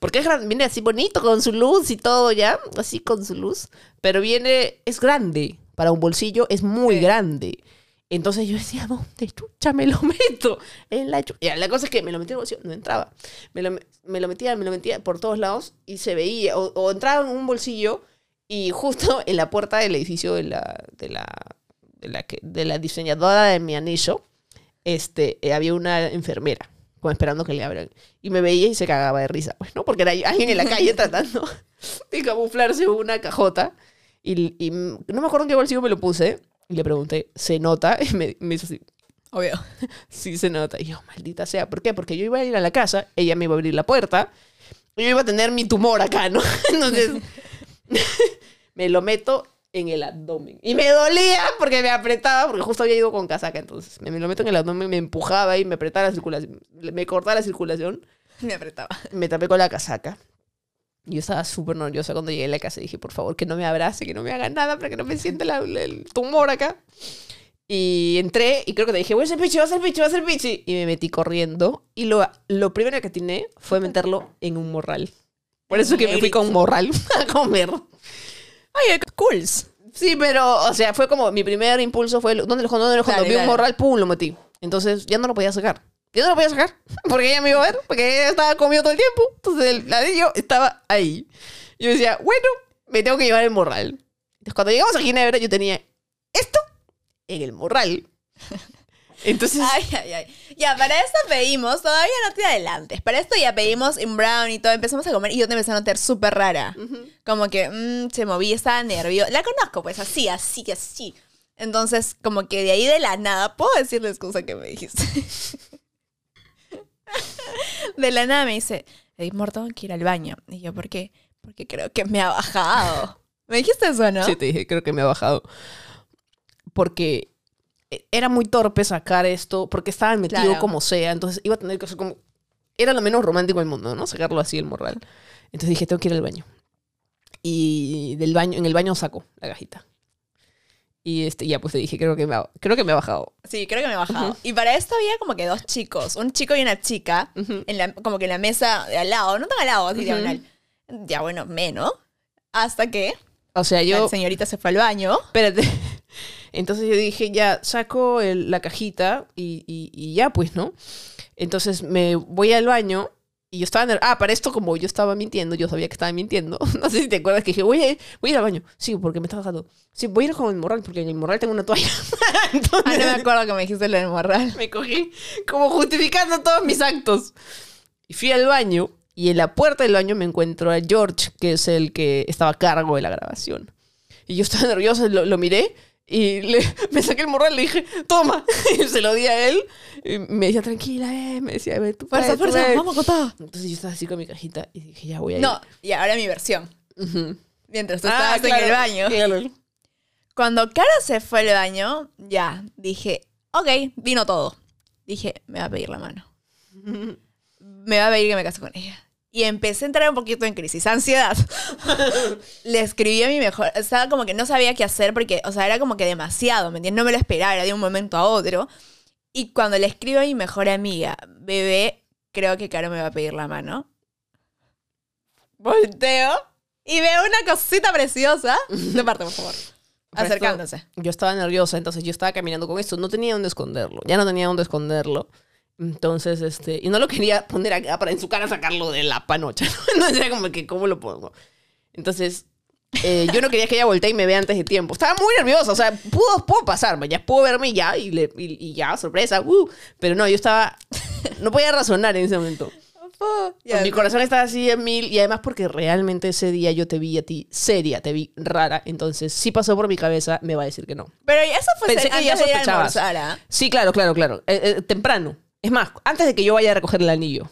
Porque es gran- viene así bonito, con su luz y todo, ¿ya? Así con su luz. Pero viene, es grande. Para un bolsillo es muy Sí. grande. Entonces yo decía, ¿dónde chucha me lo meto? En la chu- Ya, la cosa es que me lo metía en el bolsillo, no entraba. Me lo, me lo metía, me lo metía por todos lados y se veía. O, o entraba en un bolsillo y justo en la puerta del edificio de la, de la, de la, que- de la diseñadora de mi anillo, este, eh, había una enfermera, como esperando que le abran. Y me veía y se cagaba de risa, pues, ¿no? Porque era alguien en la calle tratando de camuflarse una cajota. Y, y no me acuerdo en qué bolsillo me lo puse. Y le pregunté, ¿se nota? Y me, me hizo así, Obvio. sí se nota. Y yo, maldita sea, ¿por qué? Porque yo iba a ir a la casa, ella me iba a abrir la puerta, y yo iba a tener mi tumor acá, ¿no? Entonces, me lo meto en el abdomen. Y me dolía porque me apretaba, porque justo había ido con casaca, entonces me, me lo meto en el abdomen, me empujaba y me apretaba la circulación, me cortaba la circulación, Me apretaba. me tapé con la casaca. Yo estaba súper nerviosa cuando llegué a la casa y dije, por favor, que no me abrace, que no me haga nada para que no me sienta la- la- el tumor acá. Y entré y creo que te dije, voy a hacer pichi, voy a hacer pichi, voy a hacer pichi. Y me metí corriendo. Y lo, lo primero que atiné fue meterlo en un morral. Por eso que me fui con morral a comer. Oye, cools. Sí, pero, o sea, fue como mi primer impulso fue, ¿dónde lo escondo? ¿Dónde lo escondo? Dale, Vi un morral, pum, lo metí. Entonces ya no lo podía sacar. Ya no lo podía sacar porque ella me iba a ver, porque ella estaba conmigo todo el tiempo. Entonces el ladrillo estaba ahí. Yo decía, bueno, me tengo que llevar el morral. Entonces cuando llegamos a Ginebra yo tenía esto en el morral. Entonces, Ay, ay, ay. Ya, para esto pedimos, todavía no te adelantes. Para esto ya pedimos un brown y todo, empezamos a comer y yo te empecé a notar súper rara. Como que mm, se movía, estaba nerviosa. La conozco, pues así, así, así. Entonces, como que de ahí de la nada, ¿puedo decir la excusa que me dijiste? de la nada me dice, Edith tengo que ir al baño. Y yo, ¿por qué? Porque creo que me ha bajado. ¿Me dijiste eso, no? Sí, te dije, creo que me ha bajado. Porque era muy torpe sacar esto, porque estaba metido Claro. como sea, entonces iba a tener que hacer como... Era lo menos romántico del mundo, ¿no? Sacarlo así el morral. Entonces dije, tengo que ir al baño. Y del baño, en el baño saco la cajita. Y este, ya pues te dije, creo que me ha, creo que me ha bajado. Sí, creo que me he bajado. Y para esto había como que dos chicos, un chico y una chica, en la, como que en la mesa de al lado, no tan al lado, así diagonal. Ya bueno, menos. Hasta que O sea, yo... la señorita se fue al baño. Espérate. Entonces yo dije, ya, saco el- la cajita y, y- y ya, pues, ¿no? Entonces me voy al baño y yo estaba... ner- Ah, para esto como yo estaba mintiendo, yo sabía que estaba mintiendo. No sé si te acuerdas que dije, voy a, ir- voy a ir al baño. Sí, porque me está bajando. Sí, voy a ir con el morral porque en el morral tengo una toalla. Entonces Ah, no me acuerdo que me dijiste lo del morral. me cogí como justificando todos mis actos. Y fui al baño y en la puerta del baño me encuentro a George, que es el que estaba a cargo de la grabación. Y yo estaba nerviosa, lo, lo miré Y le, me saqué el morral y le dije, toma. Y se lo di a él. Y me decía, tranquila, eh. Me decía, ve, tú Fuerza, tú fuerza, puedes". vamos con todo. Entonces yo estaba así con mi cajita y dije, ya voy a ir. No, y ahora mi versión. Ujú. Mientras tú Ah, estabas claro, en el baño. claro. Cuando Cara se fue al baño, ya, dije, ok, vino todo. Dije, me va a pedir la mano. Me va a pedir que me case con ella. Y empecé a entrar un poquito en crisis, ansiedad. Le escribí a mi mejor, estaba como que no sabía qué hacer porque, o sea, era como que demasiado, ¿me entiendes? No me lo esperaba, era de un momento a otro. Y cuando le escribo a mi mejor amiga, bebé, creo que Caro me va a pedir la mano. Volteo y veo una cosita preciosa. De parte, por favor. Esto- Acercándose. yo estaba nerviosa, entonces yo estaba caminando con esto. No tenía dónde esconderlo. Ya no tenía dónde esconderlo. Entonces, este... Y no lo quería poner acá para en su cara sacarlo de la panocha. ¿no? Entonces era como que, ¿cómo lo pongo? Entonces, eh, yo no quería que ella voltee y me vea antes de tiempo. Estaba muy nerviosa. O sea, pudo, pudo pasarme. Ya pudo verme ya. Y, le- y- y ya, sorpresa. uh. Pero no, yo estaba... No podía razonar en ese momento. Ya, Mi corazón estaba así en mil y además porque realmente ese día yo te vi a ti seria, te vi rara, entonces sí pasó por mi cabeza, me va a decir que no. Pero eso fue Pensé que ya sospechabas. almorzar, ¿ah? Sí, claro, claro, claro. Eh, eh, temprano. Es más, antes de que yo vaya a recoger el anillo.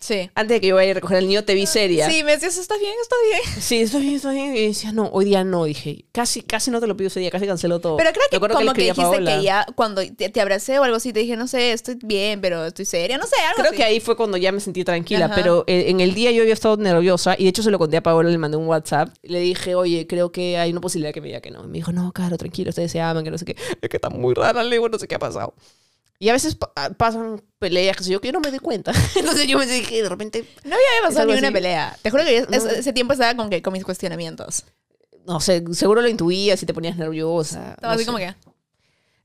Sí. Antes de que yo vaya a recoger el anillo, te vi seria. Sí, me decías, está bien, está bien. Sí, está bien, está bien. Y decía, no, hoy día no, dije. Casi, casi no te lo pido ese día, casi canceló todo. Pero creo que como que, dijiste Paola. que ya cuando te, te abracé o algo así, te dije, no sé, estoy bien, pero estoy seria, no sé, algo Creo así. que ahí fue cuando ya me sentí tranquila, Ajá. pero en el día yo había estado nerviosa y de hecho se lo conté a Paola, le mandé un WhatsApp. Le dije, oye, creo que hay una posibilidad que me diga que no. Y me dijo, no, claro, tranquilo, ustedes se aman, que no sé qué. Es que está muy rara, le digo, no sé qué ha pasado. Y a veces pa- ah, pasan peleas que yo que yo no me doy cuenta. Entonces yo me dije, de repente, No había pasado ni una así. pelea. Te juro que yo- No. ese, ese tiempo estaba con, que, con mis cuestionamientos. no sé, seguro lo intuías y te ponías nerviosa. Estaba no así sé. como que...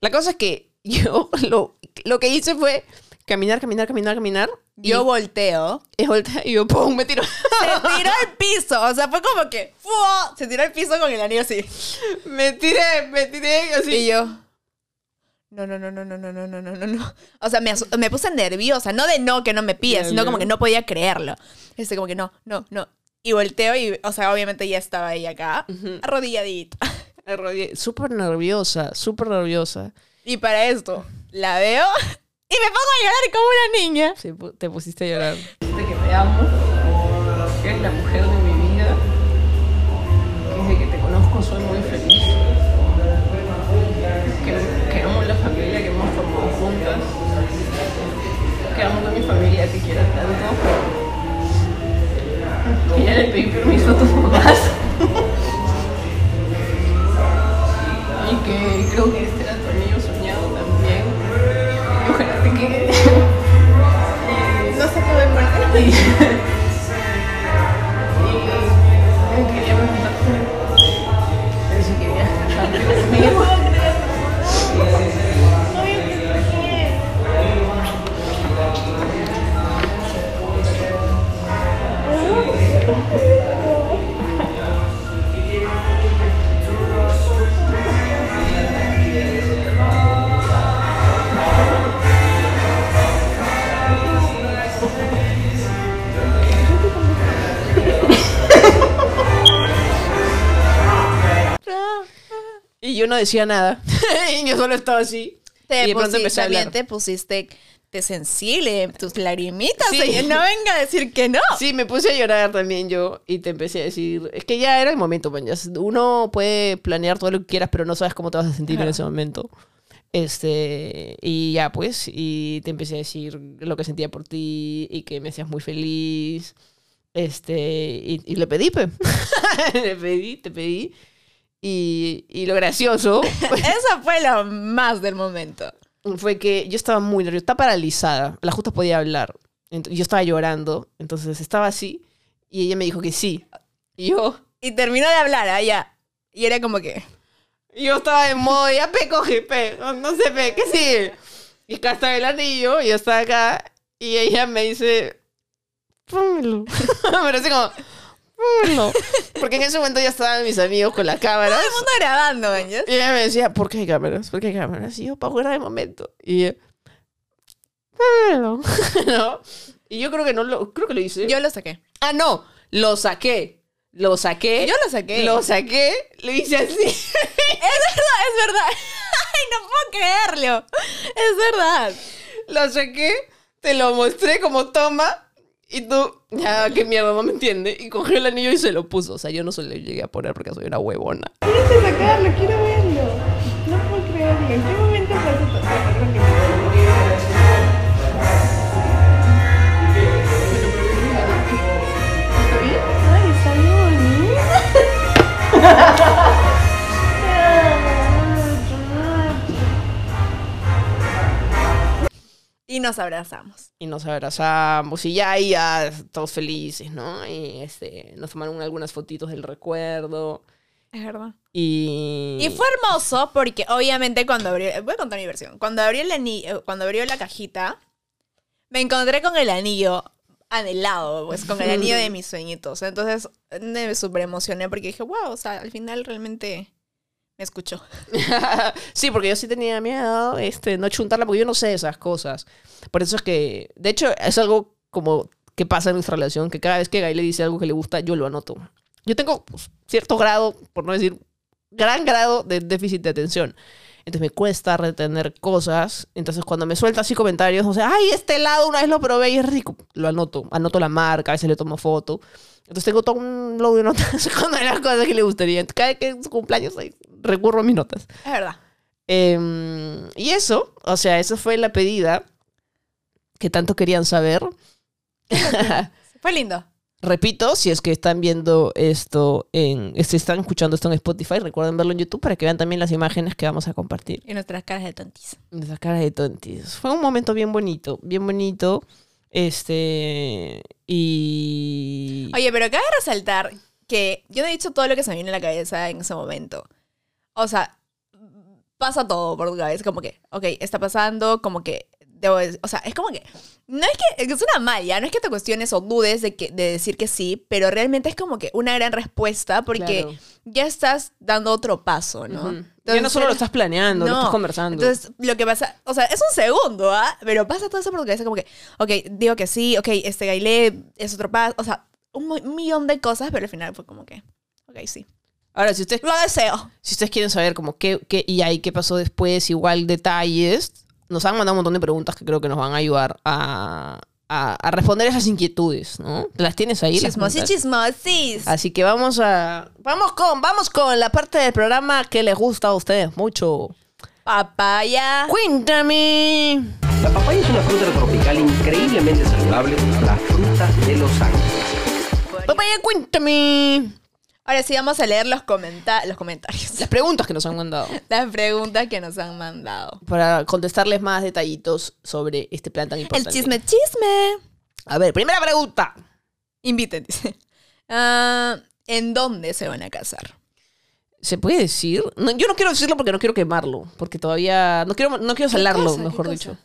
La cosa es que yo lo, lo que hice fue caminar, caminar, caminar, caminar. Yo y, volteo. y volteé y yo, ¡pum! Me tiro. Se tiró al piso. O sea, fue como que... ¡fua! Se tiró al piso con el anillo así. me tiré, me tiré así. Y yo... No, no, no, no, no, no, no, no, no, no, no. O sea, me, me puse nerviosa. No de no, que no me pida, sino como que no podía creerlo. Este, como que no, no, no. Y volteo y, o sea, obviamente ya estaba ahí acá, arrodilladita. Me arrodillé, Súper nerviosa, súper nerviosa. Y para esto, la veo y me pongo a llorar como una niña. Sí, te pusiste a llorar. que te amo, que eres la mujer de mi familia te quiera tanto, que ya le pedí permiso a tus papás y que creo que este era tu anillo soñado también. Y ojalá te quede. No se puede muerte. Decía nada. y yo solo estaba así. Te y de pronto empecé a hablar. te pusiste te sensible, tus lagrimitas. Sí. no venga a decir que no. Sí, me puse a llorar también yo y te empecé a decir, es que ya era el momento, man, ya s- uno puede planear todo lo que quieras, pero no sabes cómo te vas a sentir en ese momento. Este, y ya pues, y te empecé a decir lo que sentía por ti y que me hacías muy feliz. Este, y, y le pedí, pe. le pedí, te pedí. Y, y lo gracioso Eso fue lo más del momento. fue que yo estaba muy nerviosa, estaba paralizada, la justa podía hablar. Ent- yo estaba llorando, entonces estaba así y ella me dijo que sí. Y yo, Y terminó de hablar allá. Y era como que. yo estaba en modo, ya pe, coge, pe, no, no sé, pe, ¿qué sigue? Y acá estaba el anillo, y yo estaba acá, y ella me dice, pónmelo. Pero así como, Porque en ese momento ya estaban mis amigos con las cámaras. Todo el mundo grabando, ¿ya? Y ella me decía, ¿por qué hay cámaras? ¿Por qué hay cámaras? Y yo, para jugar de momento. Y ella, "Pónmelo". ¿no? Y yo creo que no lo, creo que lo hice. Yo lo saqué. ah, no, lo saqué. Lo saqué. Yo lo saqué. Lo saqué, lo hice así. Es verdad, es verdad. Ay, no puedo creerlo. Es verdad. Lo saqué, te lo mostré como toma. Y tú, ya, qué mierda, no me entiende. Y cogió el anillo y se lo puso. O sea, yo no se lo llegué a poner porque soy una huevona. Tienes que sacarlo, quiero verlo. No puedo creerlo. ¿En qué momento pasó Y nos abrazamos. Y nos abrazamos y ya, y ya todos felices, ¿no? Y este, nos tomaron algunas fotitos del recuerdo. Es verdad. Y... Y fue hermoso porque obviamente cuando abrió, voy a contar mi versión, cuando abrió el anillo, cuando abrió la cajita, me encontré con el anillo anhelado, pues con el anillo de mis sueñitos. Entonces me súper emocioné porque dije, wow, o sea, al final realmente me escuchó. sí, porque yo sí tenía miedo, este, no chuntarla, porque yo no sé esas cosas. Por eso es que, de hecho, es algo como que pasa en nuestra relación, que cada vez que Guy le dice algo que le gusta, yo lo anoto. Yo tengo pues, cierto grado, por no decir gran grado de déficit de atención. Entonces me cuesta retener cosas. Entonces cuando me suelta así comentarios, o sea, ay, este helado una vez lo probé y es rico. Lo anoto. Anoto la marca, a veces le tomo foto. Entonces tengo todo un log de notas con las cosas que le gustaría. Cada vez que es su cumpleaños ahí, recurro a mis notas. Es verdad. Em, y eso, o sea, eso fue la pedida que tanto querían saber. Fue lindo. Repito, si es que están viendo esto en, si están escuchando esto en Spotify, recuerden verlo en YouTube para que vean también las imágenes que vamos a compartir. Y nuestras caras de tontis. Nuestras caras de tontis. Fue un momento bien bonito, bien bonito. Este. Y. Oye, pero cabe resaltar que yo no he dicho todo lo que se me viene a la cabeza en ese momento. O sea, pasa todo por tu cabeza. Como que, ok, está pasando, como que. Debo, de- o sea, es como que. No es que. Es una malla, no es que te cuestiones o dudes de, que, de decir que sí, pero realmente es como que una gran respuesta porque Claro. ya estás dando otro paso, ¿no? Ujú. ya no Entonces, solo lo estás planeando, lo no. estás conversando. Entonces, lo que pasa, o sea, es un segundo, ¿ah? Pero pasa todo eso por tu cabeza como que, ok, digo que sí, ok, este Gailé es otro paso, o sea, un millón de cosas, pero al final fue como que, ok, sí. Ahora, si ustedes, Lo deseo. si ustedes quieren saber como qué, qué y ahí qué pasó después, igual detalles, nos han mandado un montón de preguntas que creo que nos van a ayudar a, a, a responder esas inquietudes, ¿no? ¿Las tienes ahí? Chismosis, chismosis. Así que vamos a. Vamos con, vamos con la parte del programa que les gusta a ustedes mucho. Papaya. Cuéntame. La papaya es una fruta tropical increíblemente saludable, la fruta de los ángeles. Papaya, cuéntame. Ahora sí vamos a leer los, comenta los comentarios, Las preguntas que nos han mandado. las preguntas que nos han mandado. Para contestarles más detallitos sobre este plan tan El importante. chisme, chisme. A ver, primera pregunta. Inviten, dice. Ah, ¿En dónde se van a casar? ¿Se puede decir? No, yo no quiero decirlo porque no quiero quemarlo. Porque todavía. No quiero, no quiero salarlo, mejor cosa?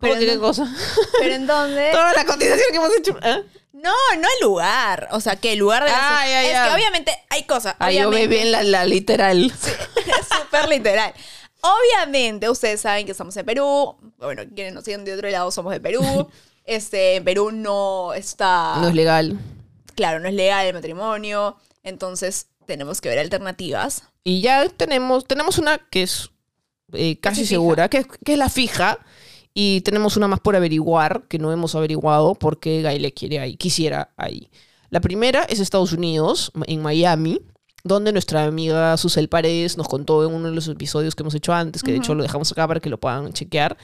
Pero ¿Cómo que qué cosa? ¿Pero en dónde? Toda la cotización que hemos hecho. ¿eh? No, no el lugar. O sea, que el lugar de la Ah, ya, Es ya. que obviamente hay cosas. Ay, yo obviamente- bebé en la, la literal. es súper literal. Obviamente, ustedes saben que estamos en Perú. Bueno, quienes nos siguen de otro lado somos de Perú. Este, en Perú no está. No es legal. claro, no es legal el matrimonio. Entonces, tenemos que ver alternativas. Y ya tenemos, tenemos una que es eh, casi fija. segura, que, es- que es la fija. Y tenemos una más por averiguar, que no hemos averiguado porque Gaile quiere ahí, quisiera ahí. La primera es Estados Unidos, en Miami, donde nuestra amiga Susel Paredes nos contó en uno de los episodios que hemos hecho antes, que de hecho lo dejamos acá para que lo puedan chequear,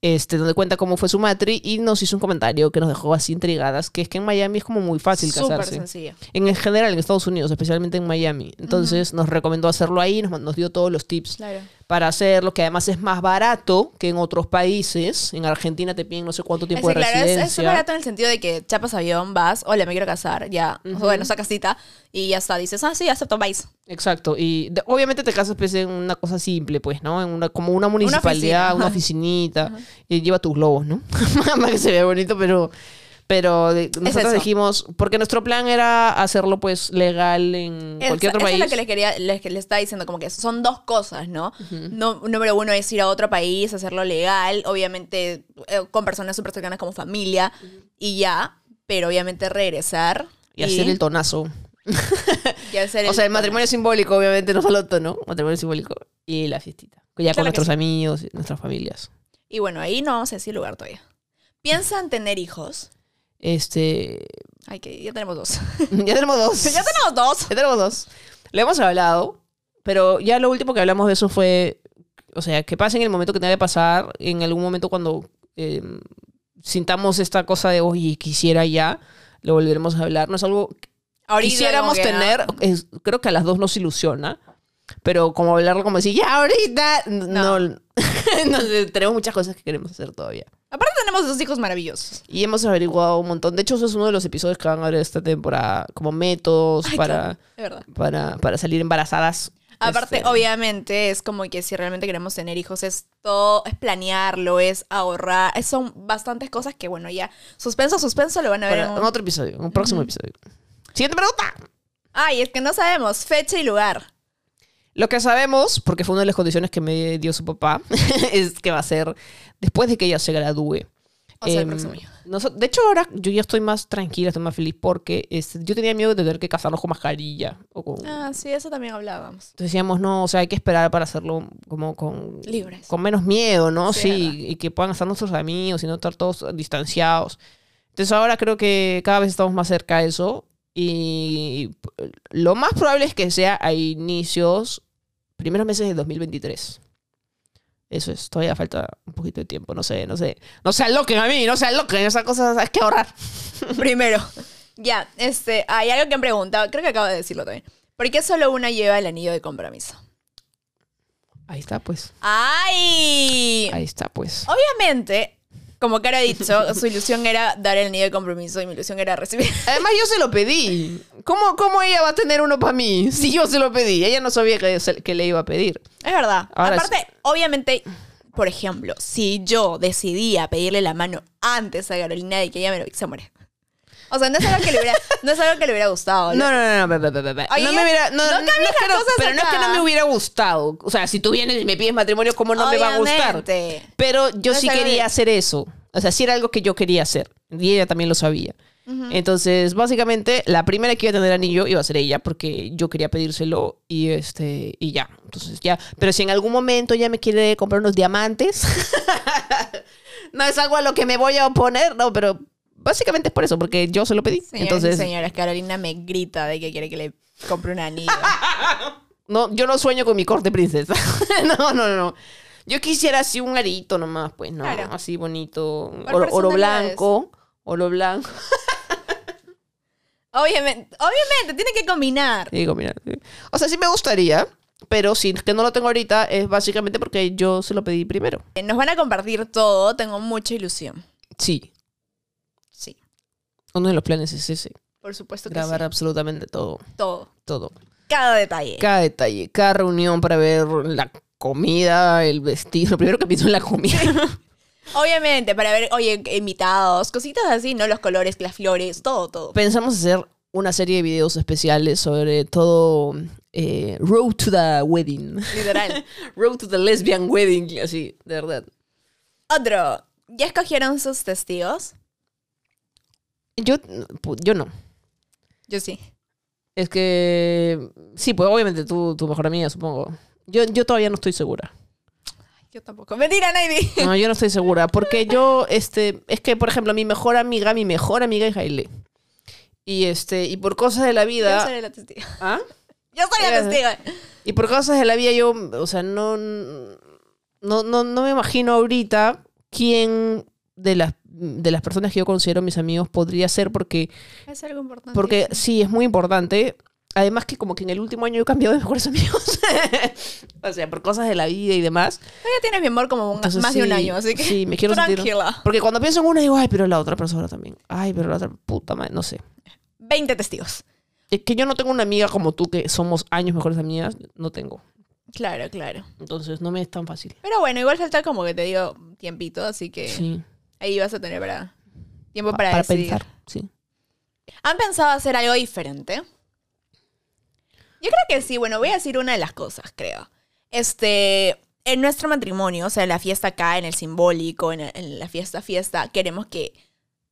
este, donde cuenta cómo fue su matri y nos hizo un comentario que nos dejó así intrigadas, que es que en Miami es como muy fácil Súper casarse. sencillo. En general, en Estados Unidos, especialmente en Miami. Entonces nos recomendó hacerlo ahí, nos, nos dio todos los tips Claro. Para hacerlo, que además es más barato que en otros países. En Argentina te piden no sé cuánto tiempo Es, de claro, es, residencia. es barato en el sentido de que chapas avión, vas, hola, me quiero casar, ya. O Bueno, sacas cita y ya está. Dices, ah, sí, acepto, vais. Exacto. Y de- obviamente te casas pues, en una cosa simple, pues, ¿no? En una, como una municipalidad, una, oficina. oficinita. Y lleva tus globos, ¿no? Para que se vea bonito, pero... Pero de- nosotros eso. dijimos, porque nuestro plan era hacerlo pues legal en Es- cualquier otro eso país. es lo que les quería, les, les estaba diciendo, como que son dos cosas, ¿no? no número uno es ir a otro país, hacerlo legal, obviamente eh, con personas súper cercanas como familia y ya, pero obviamente regresar y hacer el tonazo. Y hacer O sea, el matrimonio simbólico, obviamente, no solo tono, matrimonio simbólico y la fiestita. Ya con Claro nuestros sí. amigos y nuestras familias. Y bueno, ahí no vamos a decir lugar todavía. ¿Piensan tener hijos? Este. Ay, que ya tenemos dos. ya tenemos dos. ya tenemos dos. Ya tenemos dos. Lo hemos hablado, pero ya lo último que hablamos de eso fue. O sea, que pase en el momento que tenga que pasar, en algún momento cuando eh, sintamos esta cosa de, oye, quisiera ya, lo volveremos a hablar. No es algo que Ahorita quisiéramos tener, es- creo que a las dos nos ilusiona, pero como hablarlo como decir, ya ahorita, no, no, tenemos muchas cosas que queremos hacer todavía. Aparte tenemos dos hijos maravillosos. Y hemos averiguado un montón. De hecho, eso es uno de los episodios que van a ver esta temporada, como métodos Ay, para, claro, para, para salir embarazadas. Aparte, Este, obviamente, es como que si realmente queremos tener hijos, es todo, es planearlo, es ahorrar, es- son bastantes cosas que, bueno, ya, suspenso, suspenso, lo van a ver para en un otro episodio, en un próximo episodio. Siguiente pregunta. Ay, es que no sabemos fecha y lugar. Lo que sabemos, porque fue una de las condiciones que me dio su papá, es que va a ser después de que ella se gradúe. O sea, el Em, próximo año. noso- de hecho, ahora yo ya estoy más tranquila, estoy más feliz porque este, yo tenía miedo de tener que casarnos con mascarilla. O con... Ah, sí, eso también hablábamos. Entonces decíamos, no, o sea, hay que esperar para hacerlo como con, Libres. con menos miedo, ¿no? Sí, Sí, y que puedan estar nuestros amigos y no estar todos distanciados. Entonces ahora creo que cada vez estamos más cerca de eso y lo más probable es que sea a inicios, primeros meses de 2023. Eso es, todavía falta un poquito de tiempo, no sé, no sé. No se aloquen a mí, no se aloquen, esas cosas hay que ahorrar. Primero. Ya, este, hay algo que han preguntado, creo que acabo de decirlo también. ¿Por qué solo una lleva el anillo de compromiso? Ahí está, pues. ¡Ay! Ahí está, pues. Obviamente, como Cara ha dicho, su ilusión era dar el anillo de compromiso y mi ilusión era recibir. Además, yo se lo pedí. ¿Cómo, cómo ella va a tener uno para mí? Si yo se lo pedí. Ella no sabía que, que le iba a pedir. Es verdad. Ahora Aparte, obviamente, por ejemplo, si yo decidía pedirle la mano antes a Carolina de que ella me lo se muere. O sea, no es algo que le hubiera, no es algo que le hubiera gustado. No, no, no, no, no me hubiera, no, no pero no es que no me hubiera gustado. O sea, si tú vienes y me pides matrimonio, ¿cómo no me va a gustar? Pero yo No sí quería hacer eso. O sea, sí era algo que yo quería hacer. Y ella también lo sabía. Entonces, básicamente, la primera que iba a tener anillo iba a ser ella, porque yo quería pedírselo y este y ya. Entonces, ya. Pero si en algún momento ella me quiere comprar unos diamantes, no es algo a lo que me voy a oponer, no, pero básicamente es por eso, porque yo se lo pedí. Señoras Entonces, y señores, Carolina me grita de que quiere que le compre un anillo. No, yo no sueño con mi corte princesa. no, no, no. Yo quisiera así un arito nomás, pues, ¿no? Claro. Así bonito. Oro, blanco. Oro blanco. obviamente, obviamente, tiene que combinar. Digo, mira. sí. O sea, sí me gustaría, pero si es que no lo tengo ahorita es básicamente porque yo se lo pedí primero. Nos van a compartir todo, tengo mucha ilusión. Sí, Uno de los planes es ese. por supuesto que Grabar sí. absolutamente todo. Todo, Todo. cada detalle. Cada detalle, cada reunión para ver la comida, el vestido. Lo primero que pienso en la comida. Obviamente, para ver, oye, invitados, cositas así, ¿no? Los colores, las flores, todo, todo. Pensamos hacer una serie de videos especiales sobre todo eh, Road to the Wedding. Literal. Road to the Lesbian Wedding, así, de verdad. Otro, ¿ya escogieron sus testigos? Yo, yo no. Yo sí. Es que, sí, pues obviamente tú, tu mejor amiga, supongo. Yo, yo todavía no estoy segura. Yo tampoco. Mentira, Navy. No, yo no estoy segura. Porque yo, este, es que, por ejemplo, mi mejor amiga, mi mejor amiga es Jaile. Y este, y por cosas de la Yo vida. seré la testigo. ¿Ah? Yo soy la Ya. testigo. Y por cosas de la vida yo, o sea, no, no, no, no me imagino ahorita quién de las, de las personas que yo considero mis amigos podría ser porque, Es algo importante. porque sí, es muy importante. Además que como que en el último año he cambiado de mejores amigos. o sea, por cosas de la vida y demás. ya tienes mi amor como un- Entonces, más de un sí, año, así que Sí, me quiero sentir... tranquila. Porque cuando pienso en una digo, ay, pero la otra persona también. Ay, pero la otra puta madre, no sé. 20 testigos. Es que yo no tengo una amiga como tú que somos años mejores amigas. No tengo. Claro, claro. Entonces no me es tan fácil. Pero bueno, igual falta como que te digo tiempito, así que Sí. Ahí vas a tener para tiempo Pa- para, para decidir. pensar, sí. ¿Han pensado hacer algo diferente? Yo creo que sí. Bueno, voy a decir una de las cosas, creo. Este, en nuestro matrimonio, o sea, en la fiesta acá, en el simbólico, en, en la fiesta fiesta, queremos que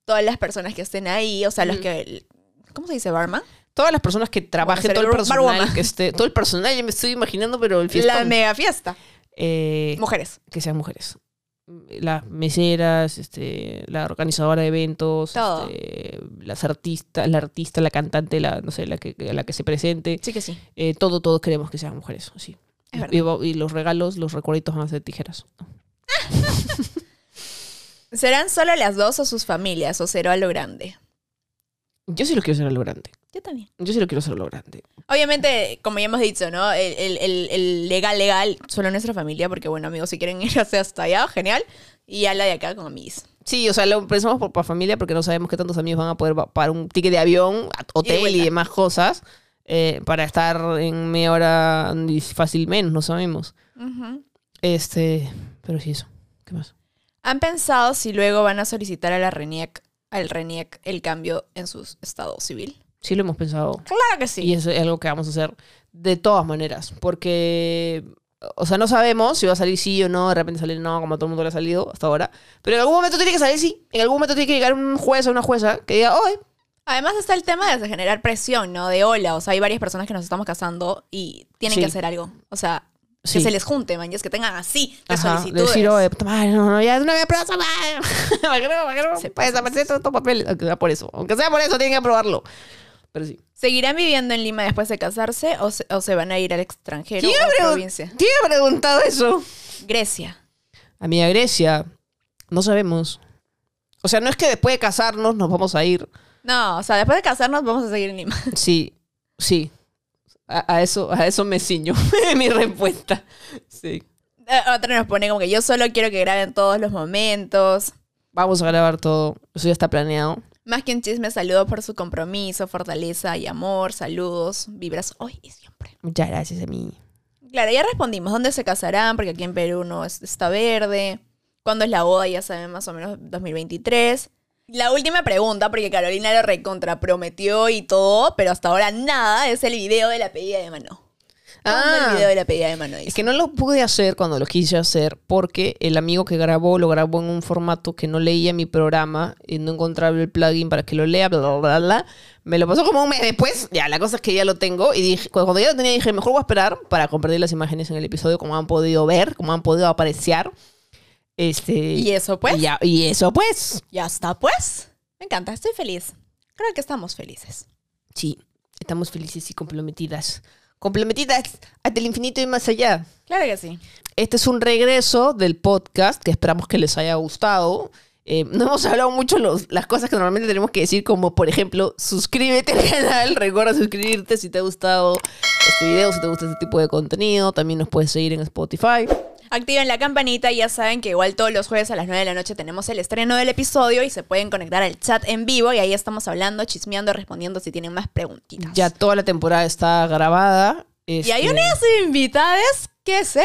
todas las personas que estén ahí, o sea, los que... ¿Cómo se dice, barman? Todas las personas que trabajen, todo el personal Barwoman. que esté, todo el personal, ya me estoy imaginando, pero el fiestón. La mega fiesta. eh, Mujeres. que sean mujeres. Las meseras, este, la organizadora de eventos, este, las artistas, la artista, la cantante, la, no sé, la que, la que se presente. Sí que sí. Eh, todo, todos queremos que sean mujeres, sí. Y los regalos, los recuerditos van a ser tijeras. ¿Serán solo las dos o sus familias o será a lo grande? Yo sí lo quiero hacer a lo grande. Yo también. Yo sí lo quiero hacer a lo grande. Obviamente, como ya hemos dicho, ¿no? El, el- el- el legal, legal, solo nuestra familia, porque bueno, amigos, si quieren ir hasta allá, genial. Y a la de acá con amigos. Sí, o sea, lo pensamos por, por familia porque no sabemos qué tantos amigos van a poder pa- pagar un ticket de avión, a- hotel y, vuelta. demás cosas eh, para estar en media hora y fácil menos, no sabemos. Este, pero sí eso. ¿Qué más? ¿Han pensado si luego van a solicitar a la RENIEC, al RENIEC el cambio en su estado civil? Sí lo hemos pensado. Claro que sí. Y eso es algo que vamos a hacer de todas maneras. Porque, o sea, no sabemos si va a salir sí o no, de repente salir no, como a todo el mundo le ha salido hasta ahora. Pero en algún momento tiene que salir sí. En algún momento tiene que llegar un juez o una jueza que diga, oye, Además está el tema de generar presión, ¿no? De hola, o sea, hay varias personas que nos estamos casando y tienen Sí. que hacer algo. O sea, que Sí. se les junte, man, y es que tengan así de Ajá, solicitudes. decir, oye, puta madre, no, no, ya es una vez aprobación, ¿Para qué no? ¿Para qué no? Se pasa. desaparecer todos estos papeles. Aunque sea por eso. Aunque sea por eso, tienen que aprobarlo. Pero sí. ¿Seguirán viviendo en Lima después de casarse o se, o se van a ir al extranjero ¿Quién o a provincia? ¿Quién ha preguntado eso? Grecia. Amiga Grecia, no sabemos. O sea, no es que después de casarnos nos vamos a ir. No, o sea, después de casarnos vamos a seguir en Lima. Sí, sí. A, a eso, a eso me ciño. Mi respuesta. Sí. Eh, Otra nos pone como que yo solo quiero que graben todos los momentos. Vamos a grabar todo. Eso ya está planeado. Más que un chisme, saludo por su compromiso, fortaleza y amor. Saludos, vibras hoy y siempre. Muchas gracias a mí. Claro, ya respondimos. ¿Dónde se casarán? Porque aquí en Perú no es- está verde. ¿Cuándo es la boda? Ya saben, más o menos 2023. La última pregunta, porque Carolina lo recontra prometió y todo, pero hasta ahora nada, es el video de la pedida de mano. ¿Cuándo Ah. el video de la pedida de mano? Es que no lo pude hacer cuando lo quise hacer porque el amigo que grabó lo grabó en un formato que no leía mi programa y no encontraba el plugin para que lo lea, bla, bla, bla, bla. Me lo pasó como un mes después. Ya, la cosa es que ya lo tengo y dije, cuando ya lo tenía dije, mejor voy a esperar para compartir las imágenes en el episodio como han podido ver, como han podido apreciar. Este, ¿Y eso pues? y ya- y eso pues. Ya está, pues. Me encanta, estoy feliz. Creo que estamos felices. Sí, estamos felices y comprometidas. Comprometidas hasta el infinito y más allá. Claro que sí. Este es un regreso del podcast que esperamos que les haya gustado. Eh, no hemos hablado mucho los, las cosas que normalmente tenemos que decir, como por ejemplo, suscríbete al canal, recuerda suscribirte si te ha gustado este video, si te gusta este tipo de contenido. También nos puedes seguir en Spotify. Activen la campanita y ya saben que igual todos los jueves a las 9 de la noche tenemos el estreno del episodio y se pueden conectar al chat en vivo y ahí estamos hablando, chismeando, respondiendo si tienen más preguntitas. Ya toda la temporada está grabada. Y hay Este, unas invitadas que se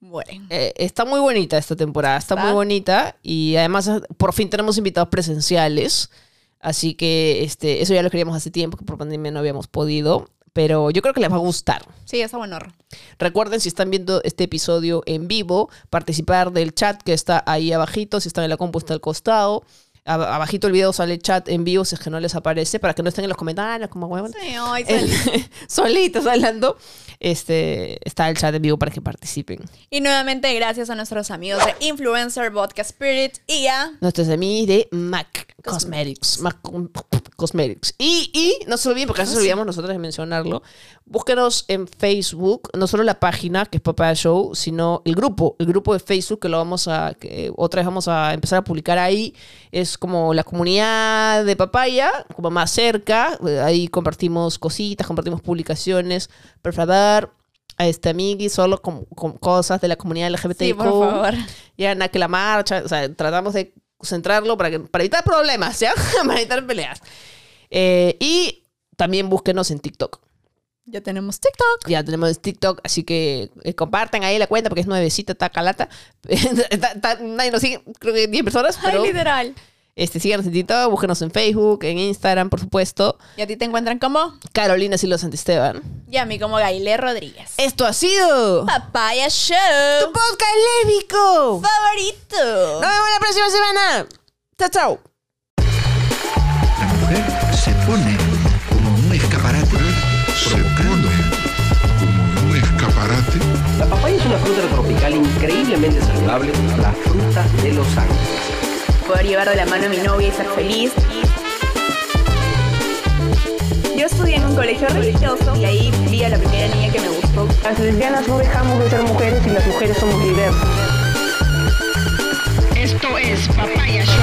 mueren. eh, está muy bonita esta temporada, está ¿Va? muy bonita y además por fin tenemos invitados presenciales, así que este, eso ya lo queríamos hace tiempo, que por pandemia no habíamos podido, pero yo creo que les va a gustar. Sí, está bueno. Recuerden, si están viendo este episodio en vivo, participar del chat que está ahí abajito. Si están en la compu, está al costado. Ab- abajito el video sale chat en vivo si es que no les aparece, para que no estén en los comentarios como huevón. Sí, hoy El- solitos hablando. Este, está el chat en vivo para que participen. Y nuevamente gracias a nuestros amigos de Influencer Vodka Spirit y a... Nuestros amigos de MAC Cosmetics. Mac Cosmetics. Y, y no se olviden, porque a veces olvidamos nosotros de mencionarlo. Búsquenos en Facebook, no solo la página, que es Papaya Show, sino el grupo, el grupo de Facebook que lo vamos a, que otra vez vamos a empezar a publicar ahí. Es como la comunidad de Papaya, como más cerca. Ahí compartimos cositas, compartimos publicaciones. Por favor, a este amigui solo con, con cosas de la comunidad LGBTQ. Sí, por favor. Ya nada que la marcha, o sea, tratamos de centrarlo para, que, para evitar problemas, ¿ya? para evitar peleas. Eh, y también búsquenos en TikTok. Ya tenemos TikTok. Ya tenemos TikTok, así que eh, compartan ahí la cuenta porque es nuevecita. Está- está- nadie nos sigue, creo que 10 personas, Ay, pero literal. Este, síganos en TikTok, búsquenos en Facebook, en Instagram, por supuesto. ¿Y a ti te encuentran como? Carolina Silos Santisteban. Y a mí como Gailé Rodríguez. Esto ha sido Papaya Show. Tu podcast lésbico. Favorito. Nos vemos la próxima semana. Chao, chao. La mujer se pone como un escaparate. Se pone como un escaparate. La papaya es una fruta tropical increíblemente saludable, la fruta de los ángeles. Poder llevar de la mano a mi novia y ser feliz. Yo estudié en un colegio religioso y ahí vi a la primera niña que me gustó. Las lesbianas no dejamos de ser mujeres y las mujeres somos diversas. Esto es Papaya Show.